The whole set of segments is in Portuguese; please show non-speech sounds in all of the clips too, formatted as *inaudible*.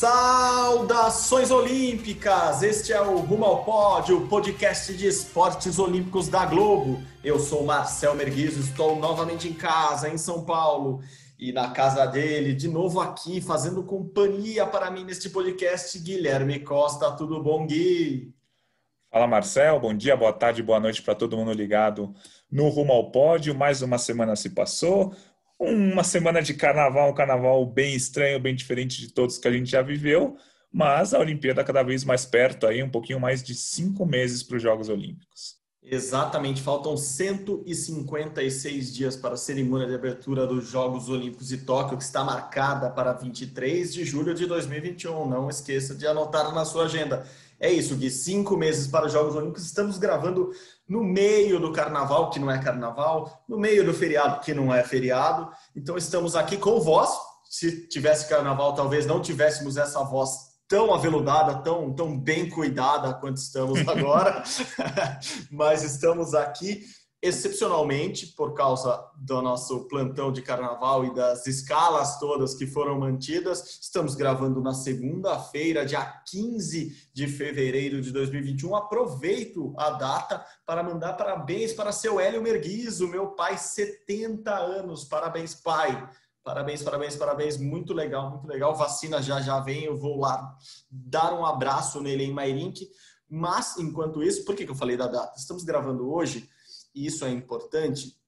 Saudações olímpicas! Este é o Rumo ao Pódio, podcast de esportes olímpicos da Globo. Eu sou Marcel Merguizo, estou novamente em casa, em São Paulo, e na casa dele, de novo aqui, fazendo companhia para mim neste podcast, Guilherme Costa. Tudo bom, Gui? Fala, Marcel. Bom dia, boa tarde, boa noite para todo mundo ligado no Rumo ao Pódio. Mais uma semana se passou uma semana de carnaval, um carnaval bem estranho, bem diferente de todos que a gente já viveu, mas a Olimpíada cada vez mais perto, aí um pouquinho mais de cinco meses para os Jogos Olímpicos. Exatamente, faltam 156 dias para a cerimônia de abertura dos Jogos Olímpicos de Tóquio, que está marcada para 23 de julho de 2021. Não esqueça de anotar na sua agenda. É isso, de cinco meses para os Jogos Olímpicos. Estamos gravando no meio do carnaval, que não é carnaval, no meio do feriado, que não é feriado. Então estamos aqui com voz. Se tivesse carnaval, talvez não tivéssemos essa voz tão aveludada, tão, tão bem cuidada quanto estamos agora. *laughs* *laughs* Mas estamos aqui excepcionalmente por causa do nosso plantão de carnaval e das escalas todas que foram mantidas. Estamos gravando na segunda-feira, dia 15 de fevereiro de 2021. Aproveito a data para mandar parabéns para seu Hélio Merguizo, meu pai, 70 anos. Parabéns, pai. Parabéns, parabéns, parabéns. Muito legal, muito legal. Vacina já já vem. Eu vou lá dar um abraço nele em Mairink. Mas, enquanto isso, por que eu falei da data? Estamos gravando hoje e isso é importante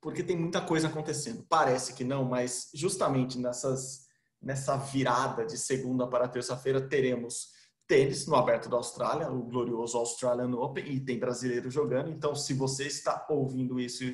porque tem muita coisa acontecendo. Parece que não, mas justamente nessas, nessa virada de segunda para terça-feira teremos tênis no Aberto da Austrália, o glorioso Australian Open, e tem brasileiro jogando. Então, se você está ouvindo isso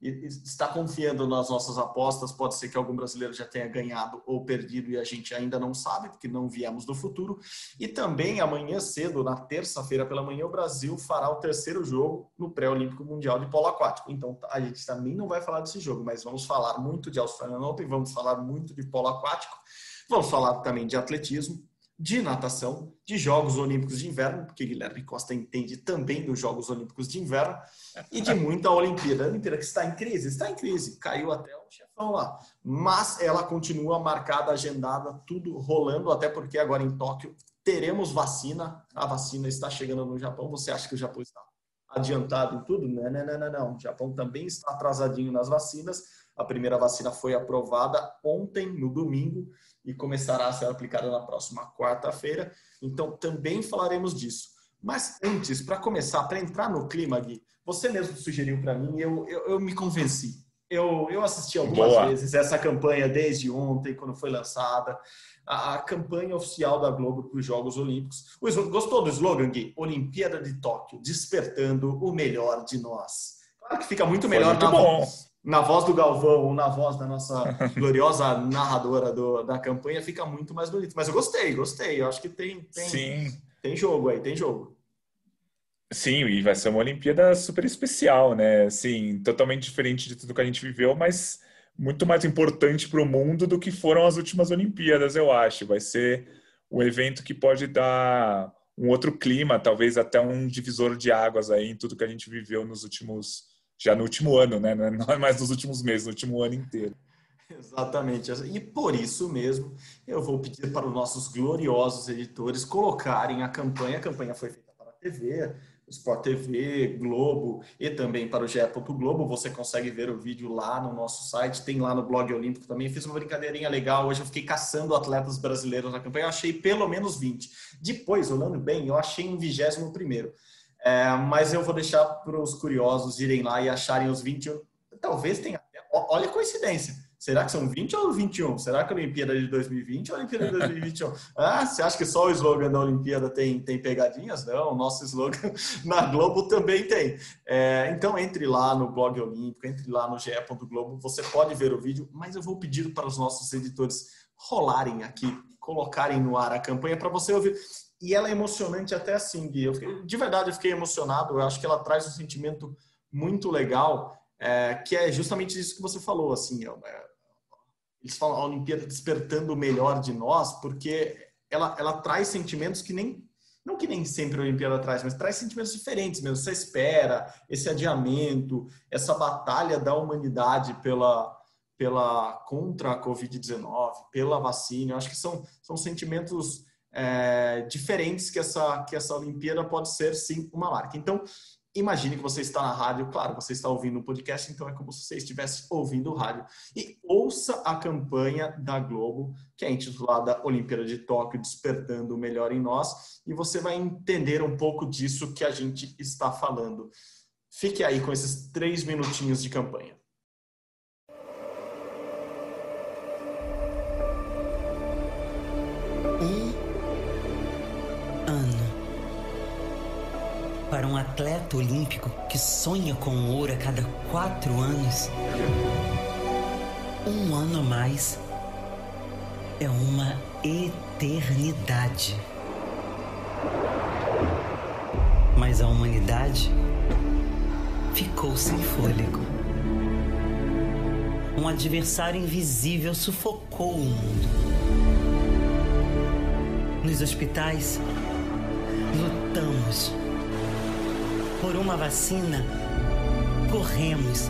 está confiando nas nossas apostas, pode ser que algum brasileiro já tenha ganhado ou perdido e a gente ainda não sabe, porque não viemos do futuro. E também amanhã cedo, na terça-feira pela manhã, o Brasil fará o terceiro jogo no pré-olímpico mundial de polo aquático. Então a gente também não vai falar desse jogo, mas vamos falar muito de Australian Open, vamos falar muito de polo aquático, vamos falar também de atletismo de natação, de Jogos Olímpicos de Inverno, porque Guilherme Costa entende também dos Jogos Olímpicos de Inverno, e de muita Olimpíada. A Olimpíada que está em crise, está em crise, caiu até o chefão lá, mas ela continua marcada, agendada, tudo rolando, até porque agora em Tóquio teremos vacina, a vacina está chegando no Japão. Você acha que o Japão está adiantado em tudo? Não, não, não, não, não. O Japão também está atrasadinho nas vacinas. A primeira vacina foi aprovada ontem, no domingo, e começará a ser aplicada na próxima quarta-feira. Então, também falaremos disso. Mas antes, para começar, para entrar no clima, Gui, você mesmo sugeriu para mim, eu, eu, eu, me convenci. Eu, eu assisti algumas Boa. vezes essa campanha desde ontem, quando foi lançada, a, a campanha oficial da Globo para os Jogos Olímpicos. O, gostou do slogan, Gui? Olimpíada de Tóquio, despertando o melhor de nós. Claro que fica muito melhor muito na bom na voz do Galvão ou na voz da nossa *laughs* gloriosa narradora do, da campanha fica muito mais bonito. Mas eu gostei, gostei. Eu acho que tem, tem, Sim. tem jogo aí, tem jogo. Sim, e vai ser uma Olimpíada super especial, né? Sim, totalmente diferente de tudo que a gente viveu, mas muito mais importante para o mundo do que foram as últimas Olimpíadas, eu acho. Vai ser um evento que pode dar um outro clima, talvez até um divisor de águas aí em tudo que a gente viveu nos últimos já no último ano, né? Não é mais nos últimos meses, no último ano inteiro. Exatamente. E por isso mesmo, eu vou pedir para os nossos gloriosos editores colocarem a campanha. A campanha foi feita para a TV, Sport TV, Globo e também para o GE. Globo. Você consegue ver o vídeo lá no nosso site, tem lá no blog Olímpico também. Fiz uma brincadeirinha legal. Hoje eu fiquei caçando atletas brasileiros na campanha. Eu achei pelo menos 20. Depois, olhando bem, eu achei um vigésimo primeiro. É, mas eu vou deixar para os curiosos irem lá e acharem os 21. Talvez tenha. Olha a coincidência. Será que são 20 ou 21? Será que a Olimpíada é de 2020 ou a Olimpíada de 2021? *laughs* Ah, você acha que só o slogan da Olimpíada tem, tem pegadinhas? Não, o nosso slogan *laughs* na Globo também tem. É, então entre lá no blog Olímpico, entre lá no ge.globo, você pode ver o vídeo, mas eu vou pedir para os nossos editores rolarem aqui, colocarem no ar a campanha para você ouvir e ela é emocionante até assim, Gui. Fiquei, de verdade, eu fiquei emocionado. Eu acho que ela traz um sentimento muito legal, é, que é justamente isso que você falou, assim, é, é eles falam a Olimpíada despertando o melhor de nós, porque ela, ela traz sentimentos que nem não que nem sempre a Olimpíada traz, mas traz sentimentos diferentes mesmo. Essa espera, esse adiamento, essa batalha da humanidade pela, pela contra a Covid-19, pela vacina. Eu acho que são, são sentimentos é, diferentes que essa, que essa Olimpíada pode ser, sim, uma marca. Então, imagine que você está na rádio, claro, você está ouvindo o podcast, então é como se você estivesse ouvindo o rádio. E ouça a campanha da Globo, que é intitulada Olimpíada de Tóquio Despertando o Melhor em Nós, e você vai entender um pouco disso que a gente está falando. Fique aí com esses três minutinhos de campanha. Um atleta olímpico que sonha com ouro a cada quatro anos, um ano a mais é uma eternidade. Mas a humanidade ficou sem fôlego. Um adversário invisível sufocou o mundo. Nos hospitais, lutamos por uma vacina, corremos,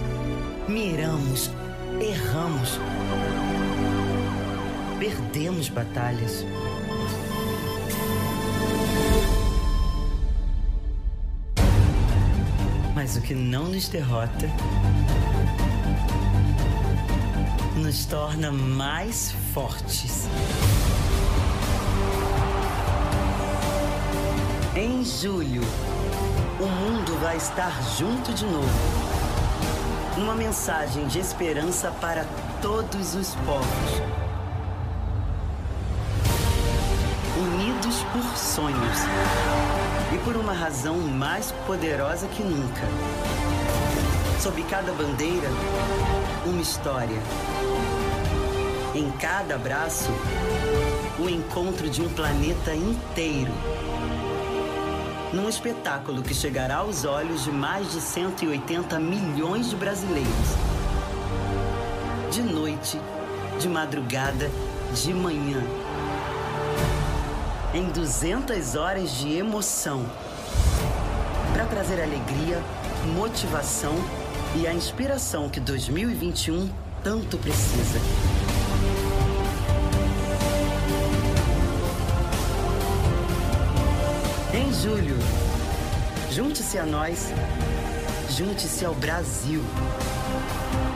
miramos, erramos, perdemos batalhas. Mas o que não nos derrota nos torna mais fortes. Em julho, o mundo vai estar junto de novo. Uma mensagem de esperança para todos os povos. Unidos por sonhos e por uma razão mais poderosa que nunca. Sob cada bandeira, uma história. Em cada abraço, o encontro de um planeta inteiro num espetáculo que chegará aos olhos de mais de 180 milhões de brasileiros. De noite, de madrugada, de manhã. Em 200 horas de emoção. Para trazer alegria, motivação e a inspiração que 2021 tanto precisa. Julho, junte-se a nós, junte-se ao Brasil.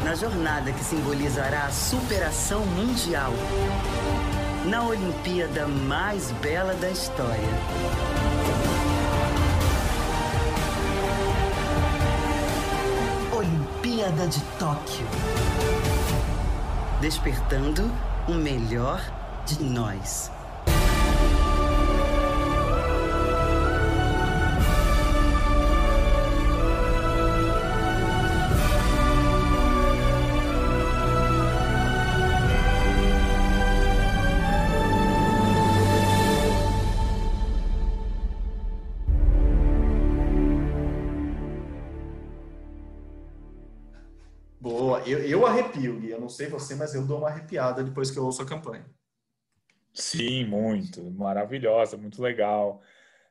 Na jornada que simbolizará a superação mundial. Na Olimpíada mais bela da história. Olimpíada de Tóquio. Despertando o melhor de nós. Não sei você, mas eu dou uma arrepiada depois que eu ouço a campanha. Sim, muito. Maravilhosa, muito legal.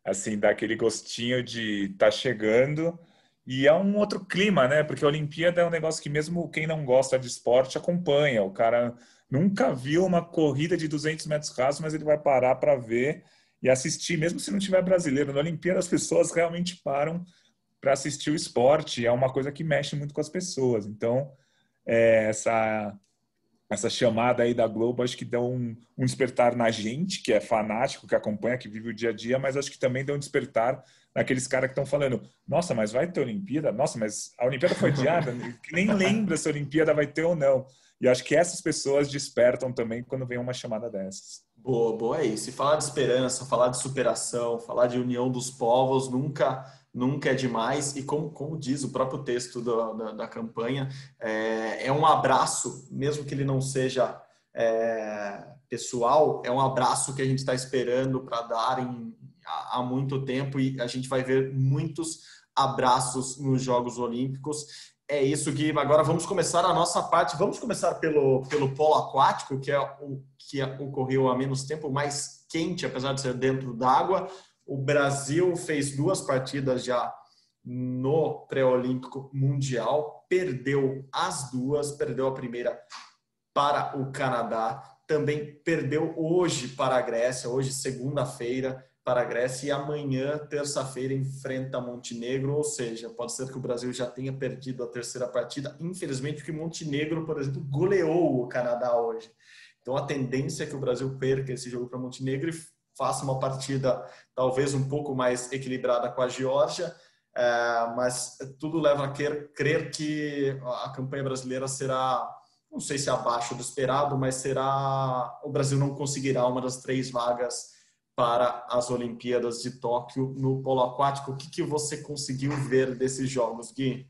Assim, dá aquele gostinho de tá chegando. E é um outro clima, né? Porque a Olimpíada é um negócio que mesmo quem não gosta de esporte acompanha. O cara nunca viu uma corrida de 200 metros rasos, mas ele vai parar para ver e assistir, mesmo se não tiver brasileiro. Na Olimpíada as pessoas realmente param para assistir o esporte. É uma coisa que mexe muito com as pessoas. Então, é, essa essa chamada aí da Globo acho que deu um, um, despertar na gente que é fanático, que acompanha, que vive o dia a dia, mas acho que também deu um despertar naqueles caras que estão falando, nossa, mas vai ter Olimpíada? Nossa, mas a Olimpíada foi adiada, *laughs* nem lembra se a Olimpíada vai ter ou não. E acho que essas pessoas despertam também quando vem uma chamada dessas. Boa, boa é isso. E falar de esperança, falar de superação, falar de união dos povos nunca nunca é demais, e como, como diz o próprio texto da, da, da campanha, é, é, um abraço, mesmo que ele não seja é, pessoal, é um abraço que a gente está esperando para dar em, há, há muito tempo, e a gente vai ver muitos abraços nos Jogos Olímpicos. É isso, Gui. Agora vamos começar a nossa parte. Vamos começar pelo, pelo polo aquático, que é o que ocorreu há menos tempo, mais quente, apesar de ser dentro d'água. O Brasil fez duas partidas já no pré-olímpico mundial, perdeu as duas, perdeu a primeira para o Canadá, também perdeu hoje para a Grécia, hoje segunda-feira para a Grécia e amanhã, terça-feira, enfrenta Montenegro, ou seja, pode ser que o Brasil já tenha perdido a terceira partida, infelizmente, porque Montenegro, por exemplo, goleou o Canadá hoje. Então a tendência é que o Brasil perca esse jogo para Montenegro e faça uma partida talvez um pouco mais equilibrada com a Geórgia, é, mas tudo leva a crer que a campanha brasileira será, não sei se abaixo do esperado, mas será o Brasil não conseguirá uma das três vagas para as Olimpíadas de Tóquio no polo aquático. O que, que você conseguiu ver desses jogos, Gui?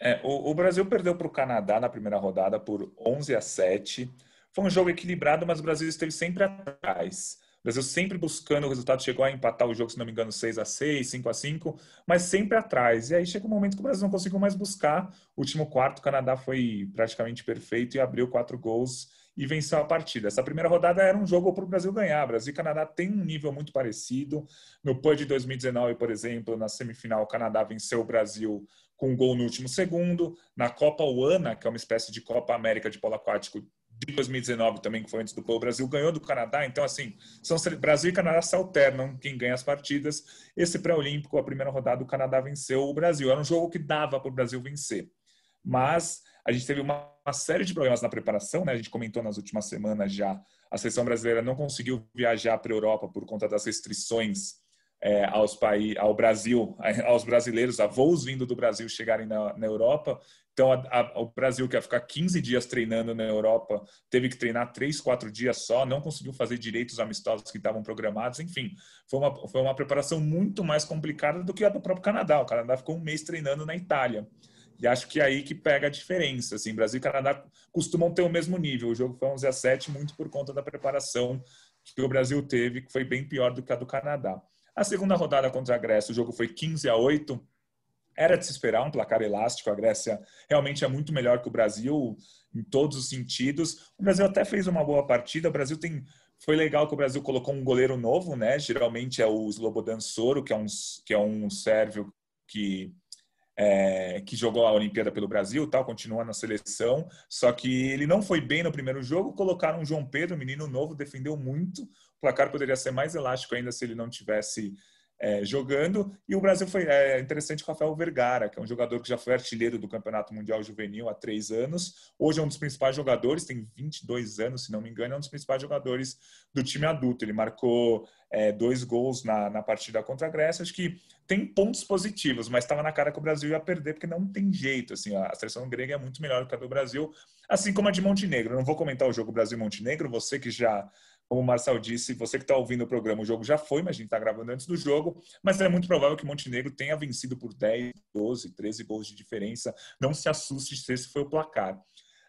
É, o, o, Brasil perdeu para o Canadá na primeira rodada por 11 a 7. Foi um jogo equilibrado, mas o Brasil esteve sempre atrás. Brasil sempre buscando o resultado, chegou a empatar o jogo, se não me engano, 6 a 6 5 a 5 mas sempre atrás. E aí chega um momento que o Brasil não conseguiu mais buscar. O último quarto, o Canadá foi praticamente perfeito e abriu quatro gols e venceu a partida. Essa primeira rodada era um jogo para o Brasil ganhar. Brasil e Canadá têm um nível muito parecido. No PUD de 2019, por exemplo, na semifinal, o Canadá venceu o Brasil com um gol no último segundo. Na Copa UANA, que é uma espécie de Copa América de polo aquático de 2019 também, que foi antes do PUD, o Brasil ganhou do Canadá. Então, assim, são Brasil e Canadá se alternam quem ganha as partidas. Esse pré-olímpico, a primeira rodada, o Canadá venceu o Brasil. Era um jogo que dava para o Brasil vencer. Mas a gente teve uma, uma, série de problemas na preparação, né? A gente comentou nas últimas semanas já. A seleção brasileira não conseguiu viajar para a Europa por conta das restrições é, aos país, ao Brasil, *laughs* aos brasileiros, a voos vindo do Brasil chegarem na, na Europa. Então, a, a, o Brasil, que ia ficar 15 dias treinando na Europa, teve que treinar 3, 4 dias só, não conseguiu fazer direito os amistosos que estavam programados. Enfim, foi uma, foi uma preparação muito mais complicada do que a do próprio Canadá. O Canadá ficou um mês treinando na Itália. E acho que é aí que pega a diferença. Assim, Brasil e Canadá costumam ter o mesmo nível. O jogo foi 11 a 7 muito por conta da preparação que o Brasil teve, que foi bem pior do que a do Canadá. A segunda rodada contra a Grécia, o jogo foi 15 a 8. Era de se esperar um placar elástico. A Grécia realmente é muito melhor que o Brasil em todos os sentidos. O Brasil até fez uma boa partida. O Brasil tem foi legal que o Brasil colocou um goleiro novo, né? Geralmente é o Slobodan Soro, que é um que é um sérvio que é, que jogou a Olimpíada pelo Brasil, tal, continua na seleção, só que ele não foi bem no primeiro jogo, colocaram o João Pedro, menino novo, defendeu muito, o placar poderia ser mais elástico ainda se ele não tivesse é, jogando. E o Brasil foi é, interessante com o Rafael Vergara, que é um jogador que já foi artilheiro do Campeonato Mundial Juvenil há três anos. Hoje é um dos principais jogadores, tem 22 anos, se não me engano, é um dos principais jogadores do time adulto. Ele marcou é, dois gols na, na partida contra a Grécia. Acho que tem pontos positivos, mas estava na cara que o Brasil ia perder, porque não tem jeito. Assim, a seleção grega é muito melhor do que a do Brasil, assim como a de Montenegro. Não vou comentar o jogo Brasil-Montenegro, você que já como o Marcel disse, você que está ouvindo o programa, o jogo já foi, mas a gente está gravando antes do jogo. Mas é muito provável que Montenegro tenha vencido por 10, 12, 13 gols de diferença. Não se assuste se esse foi o placar.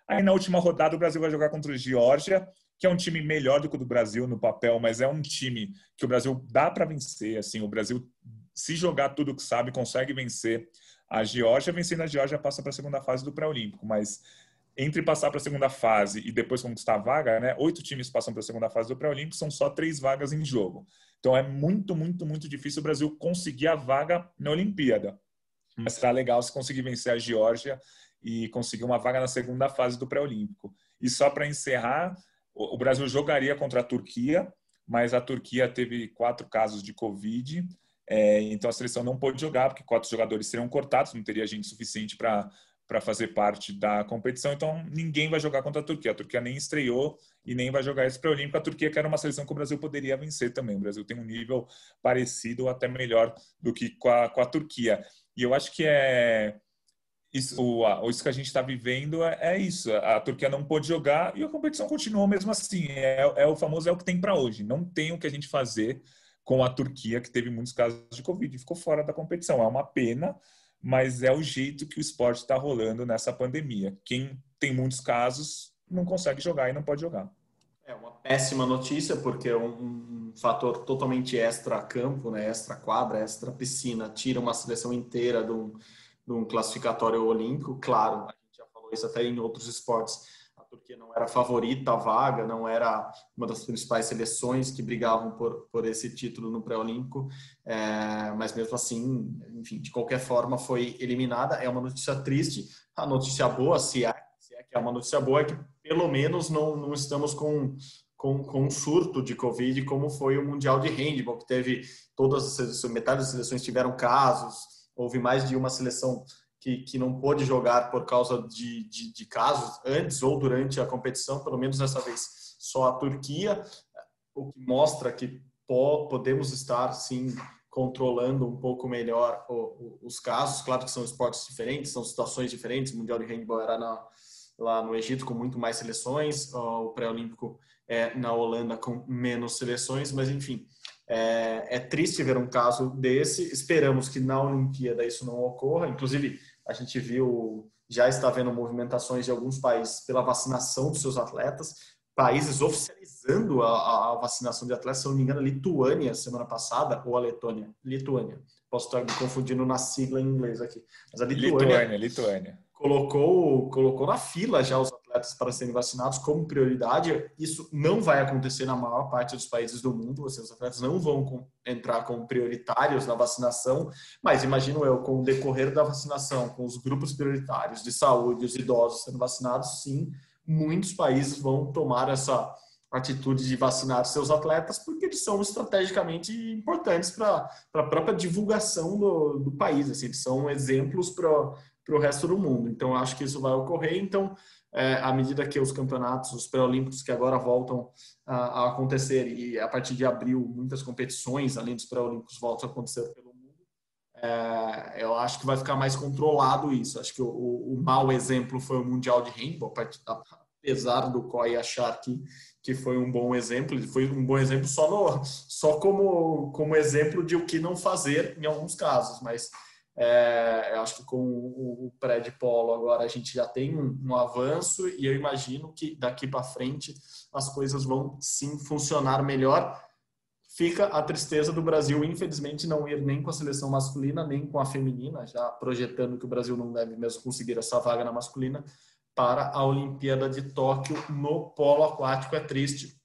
Aí na última rodada o Brasil vai jogar contra o Geórgia, que é um time melhor do que o do Brasil no papel, mas é um time que o Brasil dá para vencer. Assim, o Brasil, se jogar tudo que sabe, consegue vencer a Geórgia. Vencendo a Geórgia, passa para a segunda fase do pré-olímpico. Mas entre passar para a segunda fase e depois conquistar a vaga, né? Oito times passam para a segunda fase do pré-olímpico, são só três vagas em jogo. Então é muito, muito, muito difícil o Brasil conseguir a vaga na Olimpíada. Mas será legal se conseguir vencer a Geórgia e conseguir uma vaga na segunda fase do pré-olímpico. E só para encerrar, o Brasil jogaria contra a Turquia, mas a Turquia teve quatro casos de Covid, é, então a seleção não pôde jogar, porque quatro jogadores seriam cortados, não teria gente suficiente para para fazer parte da competição, então ninguém vai jogar contra a Turquia. A Turquia nem estreou e nem vai jogar esse pré-olímpico. A Turquia que era uma seleção que o Brasil poderia vencer também. O Brasil tem um nível parecido ou até melhor do que com a, com a Turquia. E eu acho que é isso, o, isso que a gente está vivendo é, é, isso. A Turquia não pôde jogar e a competição continuou mesmo assim. É, é o famoso é o que tem para hoje. Não tem o que a gente fazer com a Turquia, que teve muitos casos de Covid e ficou fora da competição. É uma pena, mas é o jeito que o esporte está rolando nessa pandemia. Quem tem muitos casos não consegue jogar e não pode jogar. É uma péssima notícia, porque é um, fator totalmente extra-campo, né? extra-quadra, extra-piscina, tira uma seleção inteira de um, de um classificatório olímpico. Claro, a gente já falou isso até em outros esportes. A Turquia não era a favorita à vaga, não era uma das principais seleções que brigavam por, por esse título no pré-olímpico, é, mas mesmo assim, enfim, de qualquer forma foi eliminada. É uma notícia triste. A notícia boa, se é, se é que é uma notícia boa, é que pelo menos não, não estamos com, com, com um surto de Covid, como foi o Mundial de Handball, que teve todas as metade das seleções tiveram casos, houve mais de uma seleção que, que não pôde jogar por causa de, de, de casos antes ou durante a competição, pelo menos dessa vez só a Turquia, o que mostra que podemos estar, sim, controlando um pouco melhor os casos. Claro que são esportes diferentes, são situações diferentes. O Mundial de Handball era na, lá no Egito com muito mais seleções, o pré-olímpico é na Holanda com menos seleções, mas enfim, é, é, triste ver um caso desse. Esperamos que na Olimpíada isso não ocorra. Inclusive, a gente viu, já está vendo movimentações de alguns países pela vacinação dos seus atletas, países oficializando a, a vacinação de atletas, se não me engano, a Lituânia semana passada, ou a Letônia? Lituânia. Posso estar me confundindo na sigla em inglês aqui. Mas a Lituânia. Lituânia, Lituânia colocou, colocou na fila já os atletas para serem vacinados como prioridade. Isso não vai acontecer na maior parte dos países do mundo. Os atletas não vão entrar como prioritários na vacinação, mas imagino eu, com o decorrer da vacinação, com os grupos prioritários de saúde, os idosos sendo vacinados, sim, muitos países vão tomar essa atitude de vacinar seus atletas, porque eles são estrategicamente importantes para a própria divulgação do, do país. Assim, eles são exemplos para o resto do mundo. Então, acho que isso vai ocorrer. Então, é, à medida que os campeonatos, os pré-olímpicos que agora voltam a, a, acontecer e a partir de abril muitas competições, além dos pré-olímpicos, voltam a acontecer pelo mundo, é, eu acho que vai ficar mais controlado isso. Acho que o, o, mau exemplo foi o Mundial de Handball, apesar do COI achar que, que foi um bom exemplo, ele foi um bom exemplo só, no, só como, como exemplo de o que não fazer em alguns casos, mas é, eu acho que com o, pré polo agora a gente já tem um, um avanço e eu imagino que daqui para frente as coisas vão sim funcionar melhor. Fica a tristeza do Brasil, infelizmente, não ir nem com a seleção masculina, nem com a feminina, já projetando que o Brasil não deve mesmo conseguir essa vaga na masculina para a Olimpíada de Tóquio no polo aquático. É triste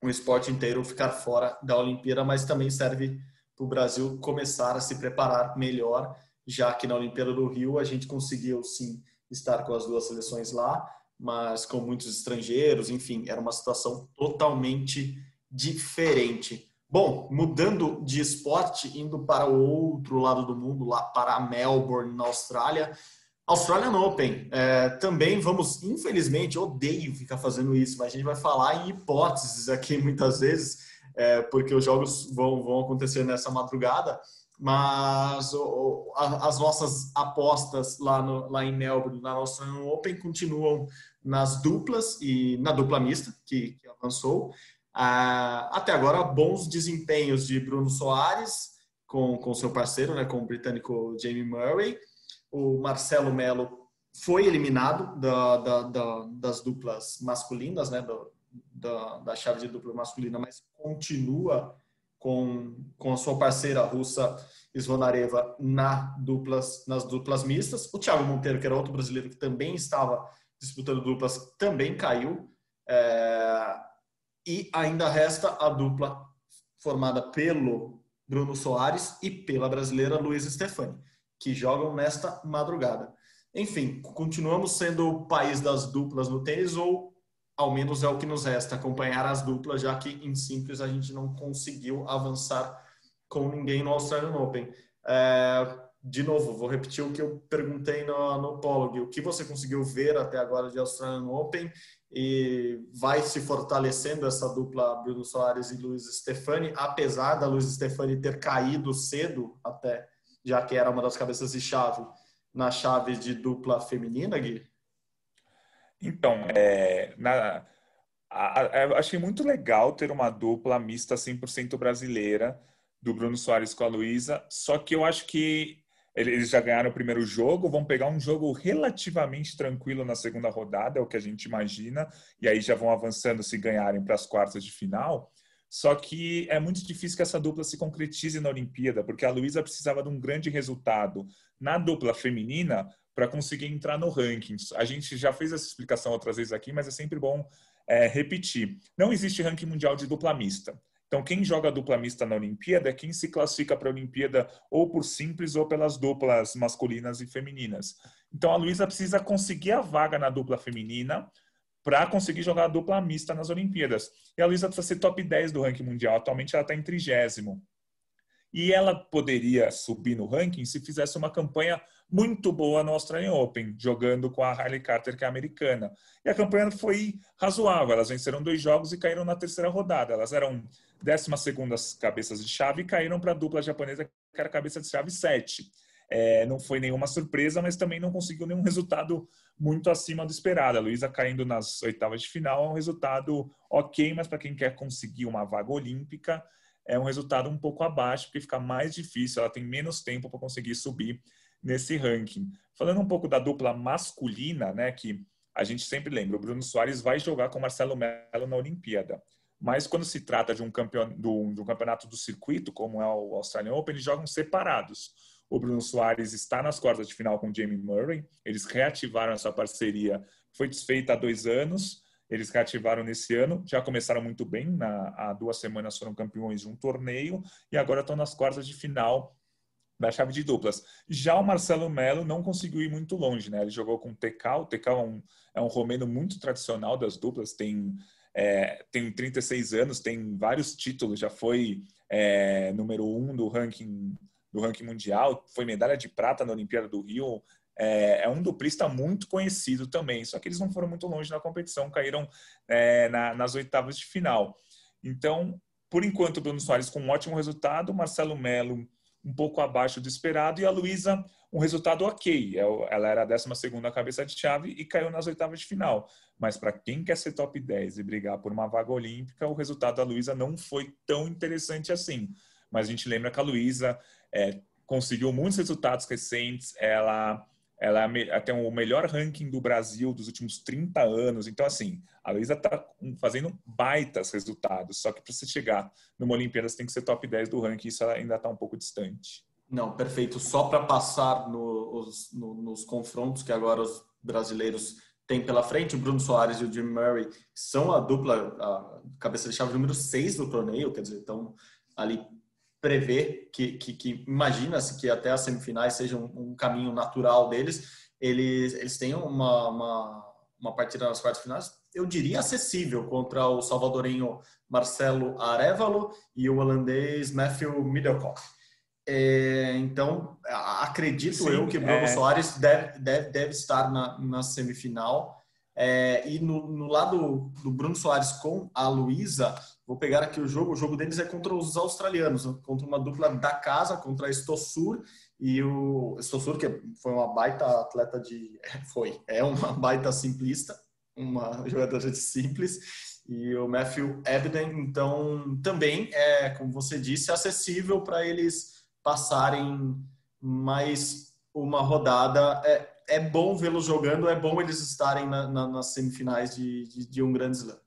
o esporte inteiro ficar fora da Olimpíada, mas também serve para o Brasil começar a se preparar melhor já que na Olimpíada do Rio a gente conseguiu sim estar com as duas seleções lá, mas com muitos estrangeiros, enfim, era uma situação totalmente diferente. Bom, mudando de esporte, indo para o outro lado do mundo, lá para Melbourne, na Austrália, Australian Open. É, também vamos, infelizmente, odeio ficar fazendo isso, mas a gente vai falar em hipóteses aqui muitas vezes, é, porque os jogos vão, vão acontecer nessa madrugada mas o, a, as nossas apostas lá, no, lá em Melbourne, na Australian Open, continuam nas duplas e na dupla mista, que, que avançou. Ah, até agora, bons desempenhos de Bruno Soares com, com seu parceiro, né, com o britânico Jamie Murray. O Marcelo Melo foi eliminado da, da, da, das duplas masculinas, né, da, da chave de dupla masculina, mas continua com, com a sua parceira russa Svonareva na duplas, nas duplas mistas. O Thiago Monteiro, que era outro brasileiro que também estava disputando duplas, também caiu. É, e ainda resta a dupla formada pelo Bruno Soares e pela brasileira Luiz Stefani, que jogam nesta madrugada. Enfim, continuamos sendo o país das duplas no tênis ou ao menos é o que nos resta, acompanhar as duplas, já que em simples a gente não conseguiu avançar com ninguém no Australian Open. É, de novo, vou repetir o que eu perguntei no, no Polog. O que você conseguiu ver até agora de Australian Open e vai se fortalecendo essa dupla Bruno Soares e Luiz Stefani, apesar da Luiz Stefani ter caído cedo até, já que era uma das cabeças de chave na chave de dupla feminina, Gui? Então, é, na, a, a, achei muito legal ter uma dupla mista 100% brasileira do Bruno Soares com a Luísa, só que eu acho que eles já ganharam o primeiro jogo, vão pegar um jogo relativamente tranquilo na segunda rodada, é o que a gente imagina, e aí já vão avançando se ganharem para as quartas de final. Só que é muito difícil que essa dupla se concretize na Olimpíada, porque a Luísa precisava de um grande resultado na dupla feminina para conseguir entrar no rankings. A gente já fez essa explicação outras vezes aqui, mas é sempre bom é, repetir. Não existe ranking mundial de dupla mista. Então, quem joga dupla mista na Olimpíada é quem se classifica para a Olimpíada ou por simples ou pelas duplas masculinas e femininas. Então, a Luísa precisa conseguir a vaga na dupla feminina para conseguir jogar a dupla mista nas Olimpíadas. E a Luísa precisa ser top 10 do ranking mundial. Atualmente ela está em trigésimo. E ela poderia subir no ranking se fizesse uma campanha muito boa no Australian Open, jogando com a Harley Carter, que é americana. E a campanha foi razoável. Elas venceram dois jogos e caíram na terceira rodada. Elas eram 12 cabeças de chave e caíram para a dupla japonesa, que era cabeça de chave 7. É, não foi nenhuma surpresa, mas também não conseguiu nenhum resultado muito acima do esperado. A Luísa caindo nas oitavas de final é um resultado ok, mas para quem quer conseguir uma vaga olímpica, é um resultado um pouco abaixo, porque fica mais difícil, ela tem menos tempo para conseguir subir nesse ranking. Falando um pouco da dupla masculina, né, que a gente sempre lembra, o Bruno Soares vai jogar com Marcelo Melo na Olimpíada. Mas quando se trata de um, campeon... de um campeonato do circuito, como é o Australian Open, eles jogam separados. O Bruno Soares está nas quartas de final com o Jamie Murray. Eles reativaram essa parceria, foi desfeita há dois anos. Eles reativaram nesse ano, já começaram muito bem. Na, há duas semanas foram campeões de um torneio e agora estão nas quartas de final da chave de duplas. Já o Marcelo Melo não conseguiu ir muito longe, né? Ele jogou com o TK. O TK é um, é um romeno muito tradicional das duplas, tem é, tem 36 anos, tem vários títulos, já foi é, número um do ranking do ranking mundial, foi medalha de prata na Olimpíada do Rio. É, é um duplista muito conhecido também, só que eles não foram muito longe na competição, caíram é, na, nas oitavas de final. Então, por enquanto, Bruno Soares com um ótimo resultado, Marcelo Melo um pouco abaixo do esperado e a Luísa um resultado ok. É ela era a 12 cabeça de chave e caiu nas oitavas de final. Mas para quem quer ser top 10 e brigar por uma vaga olímpica, o resultado da Luísa não foi tão interessante assim. Mas a gente lembra que a Luísa é, conseguiu muitos resultados recentes, ela ela é tem o melhor ranking do Brasil dos últimos 30 anos. Então, assim, a Luísa está fazendo baitas resultados. Só que para você chegar numa Olimpíada, você tem que ser top 10 do ranking. Isso ainda está um pouco distante. Não, perfeito. Só para passar nos, no, nos confrontos que agora os brasileiros têm pela frente, o Bruno Soares e o Jim Murray são a dupla, a cabeça de chave número 6 do torneio, quer dizer, estão ali prever que, que, que imagina-se que até as semifinais seja um, um, caminho natural deles, eles, eles tenham uma, uma, uma partida nas quartas finais, eu diria acessível contra o salvadorenho Marcelo Arevalo e o holandês Matthew Middlecock. É, então, acredito Sim, eu que Bruno é... Soares deve, deve, deve estar na, na semifinal. É, e no, no, lado do Bruno Soares com a Luísa, vou pegar aqui o jogo. O jogo deles é contra os australianos, contra uma dupla da casa, contra a Estossur. E o Estossur, que foi uma baita atleta de. *laughs* Foi, é uma baita simplista, uma jogadora de simples. E o Matthew Ebden, então, também é, como você disse, acessível para eles passarem mais uma rodada. É, é bom vê-los jogando, é bom eles estarem na, na, nas semifinais de, de, de, um grande slam.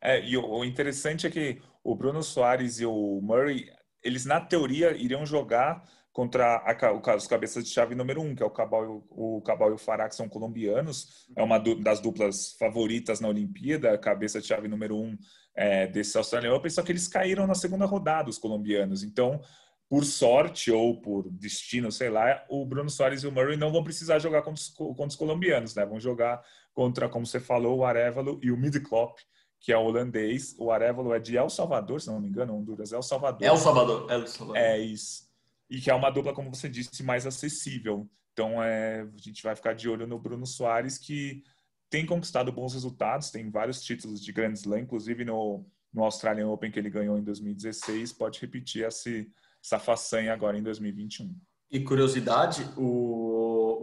É, e o, interessante é que o Bruno Soares e o Murray, eles na teoria iriam jogar contra a, os cabeças de chave número um, que é o Cabal, o Cabal e o Farah, que são colombianos. É uma das duplas favoritas na Olimpíada, cabeça de chave número um é, desse Australian Open, só que eles caíram na segunda rodada, os colombianos. Então, por sorte ou por destino, sei lá, o Bruno Soares e o Murray não vão precisar jogar contra os, contra os colombianos, né? Vão jogar contra, como você falou, o Arevalo e o Midclop, que é holandês. O Arevalo é de El Salvador, se não me engano, Honduras, El Salvador. El Salvador, El Salvador. É isso. E que é uma dupla, como você disse, mais acessível. Então, é, a gente vai ficar de olho no Bruno Soares, que tem conquistado bons resultados, tem vários títulos de Grand Slam, inclusive no, no Australian Open que ele ganhou em 2016, pode repetir esse essa façanha agora em 2021. E curiosidade, o,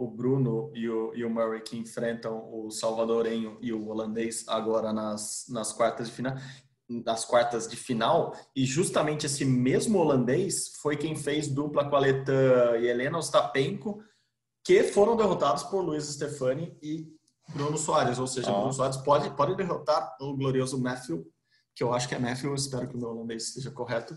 o Bruno e o, e o Murray que enfrentam o salvadorenho e o holandês agora nas, nas quartas de final, nas quartas de final, e justamente esse mesmo holandês foi quem fez dupla com a Letã e Helena Ostapenko, que foram derrotados por Luiz Stefani e Bruno Soares, ou seja, oh. Bruno Soares pode, pode derrotar o glorioso Matthew, que eu acho que é Matthew, espero que o meu holandês esteja correto,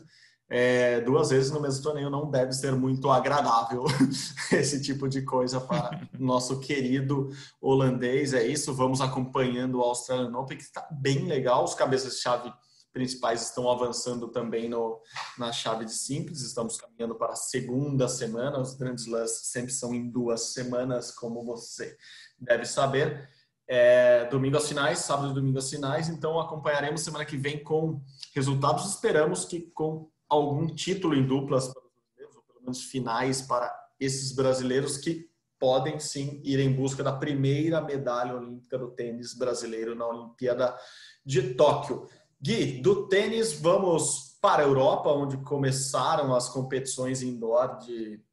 é, duas vezes no mesmo torneio não deve ser muito agradável *laughs* esse tipo de coisa para nosso querido holandês. É isso, vamos acompanhando o Australian Open, que está bem legal. Os cabeças de chave principais estão avançando também no, na chave de simples. Estamos caminhando para a segunda semana. Os grandes lãs sempre são em duas semanas, como você deve saber. É, domingo as finais, sábado e domingo as finais. Então acompanharemos semana que vem com resultados. Esperamos que com algum título em duplas para os brasileiros, ou pelo menos finais para esses brasileiros que podem sim ir em busca da primeira medalha olímpica do tênis brasileiro na Olimpíada de Tóquio. Gui, do tênis vamos para a Europa, onde começaram as competições indoor de,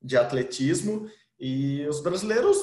de atletismo e os brasileiros,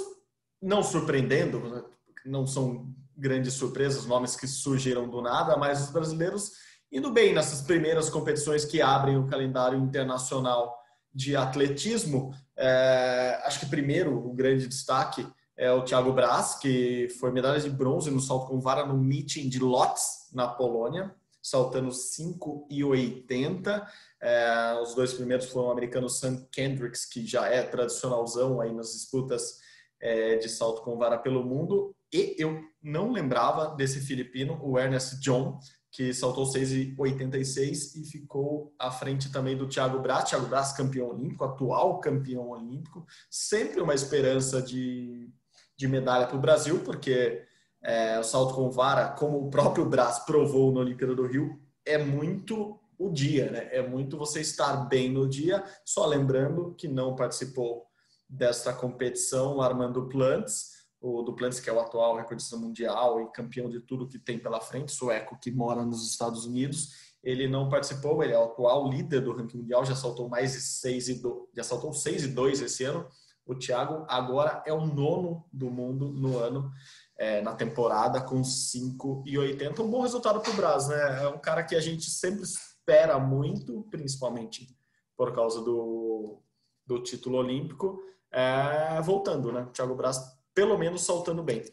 não surpreendendo, né, não são grandes surpresas, nomes que surgiram do nada, mas os brasileiros indo bem nessas primeiras competições que abrem o calendário internacional de atletismo. É, acho que primeiro o grande destaque é o Thiago Braz, que foi medalha de bronze no salto com vara no meeting de Lotz, na Polônia, saltando 5,80. É, os dois primeiros foram o americano Sam Kendricks, que já é tradicionalzão aí nas disputas é, de salto com vara pelo mundo. E eu não lembrava desse filipino, o Ernest John, que saltou 6,86 e ficou à frente também do Thiago Braz. Thiago Braz, campeão olímpico, atual campeão olímpico. Sempre uma esperança de, de medalha para o Brasil, porque é, o salto com vara, como o próprio Braz provou na Olimpíada do Rio, é muito o dia, né? É muito você estar bem no dia. Só lembrando que não participou desta competição Armando Plantes, o Duplantis, que é o atual recordista mundial e campeão de tudo que tem pela frente, sueco que mora nos Estados Unidos, ele não participou, ele é o atual líder do ranking mundial, já saltou mais de 6 e do, já saltou 6 e 2 esse ano. O Thiago agora é o nono do mundo no ano, é, na temporada, com 5 e 80. Um bom resultado para o Brasil, né? É um cara que a gente sempre espera muito, principalmente por causa do, do título olímpico. É, voltando, né? O Thiago Braz pelo menos saltando bem.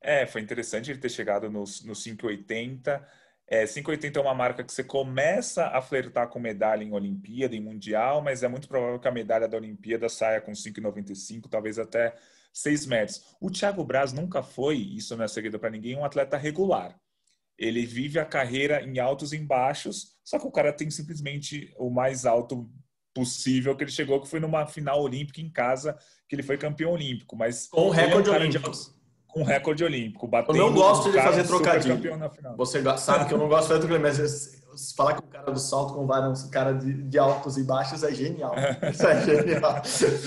É, foi interessante ele ter chegado nos no 580. É, 580 é uma marca que você começa a flertar com medalha em Olimpíada, em Mundial, mas é muito provável que a medalha da Olimpíada saia com 5,95, talvez até 6 metros. O Thiago Braz nunca foi, isso não é segredo para ninguém, um atleta regular. Ele vive a carreira em altos e baixos, só que o cara tem simplesmente o mais alto possível que ele chegou, que foi numa final olímpica em casa, que ele foi campeão olímpico. Mas com recorde é um olímpico. De, com recorde olímpico. eu não gosto de fazer trocadilho. Você sabe que eu não gosto de fazer trocadilho, mas falar que o cara do salto com vários cara de, de, altos e baixos é genial. *laughs* Isso é genial.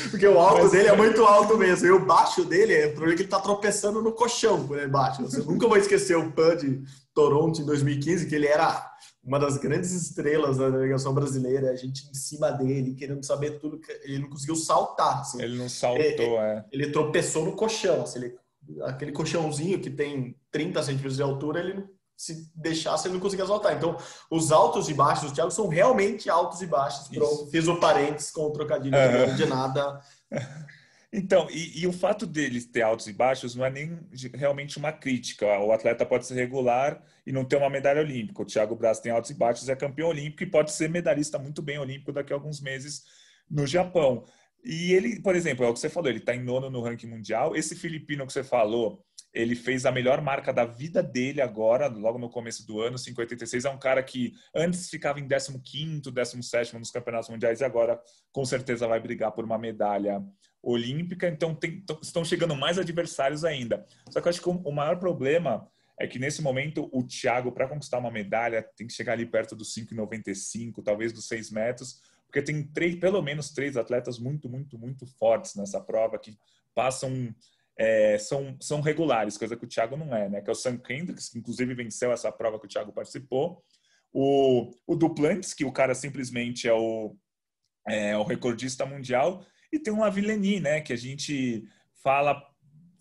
Porque o alto mas, dele é muito alto mesmo. E o baixo dele é o problema que ele tá tropeçando no colchão por baixo. Você nunca vai esquecer o Pan de Toronto em 2015, que ele era uma das grandes estrelas da delegação brasileira, a gente em cima dele, querendo saber tudo, ele não conseguiu saltar. Assim. Ele não saltou, ele, é. Ele tropeçou no colchão, assim, ele, aquele colchãozinho que tem 30 centímetros de altura, ele se deixasse, ele não conseguia saltar. Então, os altos e baixos do Thiago são realmente altos e baixos. Pronto, fiz o parênteses com o trocadilho uhum. de nada. *laughs* Então, e, e, o fato deles ter altos e baixos não é nem realmente uma crítica. O atleta pode ser regular e não ter uma medalha olímpica. O Thiago Braz tem altos e baixos, é campeão olímpico e pode ser medalhista muito bem olímpico daqui a alguns meses no Japão. E ele, por exemplo, é o que você falou, ele está em nono no ranking mundial. Esse filipino que você falou, ele fez a melhor marca da vida dele agora, logo no começo do ano, 5,86. É um cara que antes ficava em 15º, 17º nos campeonatos mundiais e agora com certeza vai brigar por uma medalha olímpica, então tem, estão chegando mais adversários ainda. Só que eu acho que o maior problema é que nesse momento o Thiago, para conquistar uma medalha, tem que chegar ali perto dos 5,95, talvez dos 6 metros, porque tem três, pelo menos três atletas muito, muito, muito fortes nessa prova que passam. É, são, são regulares, coisa que o Thiago não é, né? Que é o Sam Kendricks, que inclusive venceu essa prova que o Thiago participou. O, o Duplantis, que o cara simplesmente é o, é o recordista mundial, e tem um Avileni, né, que a gente fala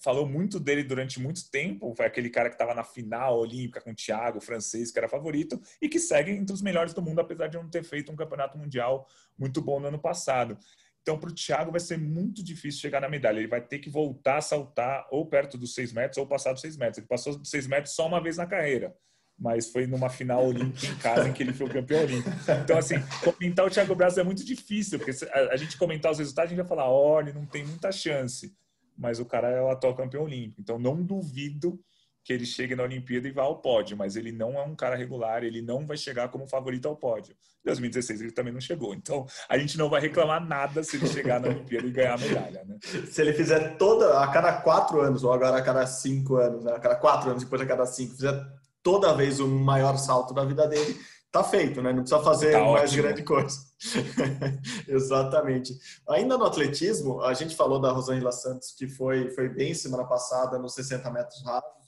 falou muito dele durante muito tempo, foi aquele cara que estava na final olímpica com o Thiago, francês, que era favorito, e que segue entre os melhores do mundo, apesar de não ter feito um campeonato mundial muito bom no ano passado. Então, para o Thiago vai ser muito difícil chegar na medalha. Ele vai ter que voltar a saltar ou perto dos seis metros ou passar dos seis metros. Ele passou dos seis metros só uma vez na carreira mas foi numa final olímpica em casa em que ele foi o campeão olímpico. Então, assim, comentar o Thiago Braz é muito difícil, porque a, gente comentar os resultados, a gente vai falar, olha, não tem muita chance. Mas o cara é o atual campeão olímpico. Então, não duvido que ele chegue na Olimpíada e vá ao pódio, mas ele não é um cara regular, ele não vai chegar como favorito ao pódio. Em 2016 ele também não chegou. Então, a gente não vai reclamar nada se ele chegar na Olimpíada e ganhar a medalha, né? Se ele fizer toda, a cada quatro anos, ou agora a cada cinco anos, né? a cada quatro anos, depois a cada cinco, fizer toda vez o maior salto da vida dele, tá feito, né? Não precisa fazer tá mais ótimo. grande coisa. *laughs* Exatamente. Ainda no atletismo, a gente falou da Rosângela Santos, que foi, foi bem semana passada nos 60 metros rasos,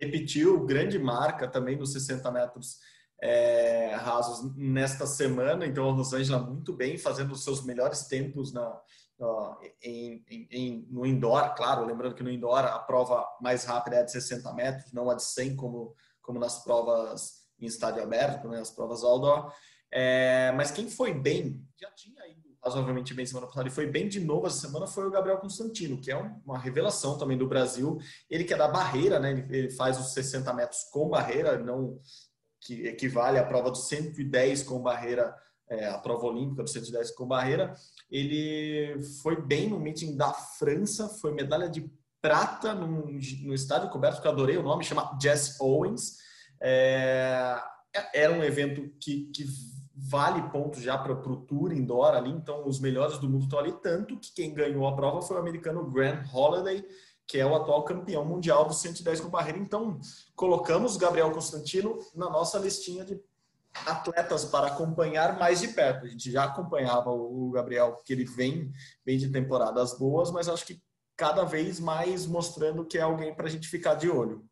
repetiu grande marca também nos 60 metros é, rasos nesta semana, então a Rosângela muito bem, fazendo os seus melhores tempos na, na em, em, no indoor, claro, lembrando que no indoor a prova mais rápida é de 60 metros, não a de 100 como como nas provas em estádio aberto, né, as provas outdoor. É, mas quem foi bem, já tinha razoavelmente bem semana passada, e foi bem de novo essa semana, foi o Gabriel Constantino, que é uma revelação também do Brasil. Ele que é da barreira, né, ele faz os 60 metros com barreira, não que equivale à prova dos 110 com barreira, é, a prova olímpica dos 110 com barreira. Ele foi bem no meeting da França, foi medalha de prata no, no estádio coberto, que eu adorei o nome, chama Jess Owens. É, era um evento que, que vale pontos já para o Tour Indoor ali, então os melhores do mundo estão ali, tanto que quem ganhou a prova foi o americano Grant Holiday, que é o atual campeão mundial do 110 com barreira. Então, colocamos Gabriel Constantino na nossa listinha de atletas para acompanhar mais de perto. A gente já acompanhava o Gabriel, porque ele vem, vem de temporadas boas, mas acho que cada vez mais mostrando que é alguém para a gente ficar de olho.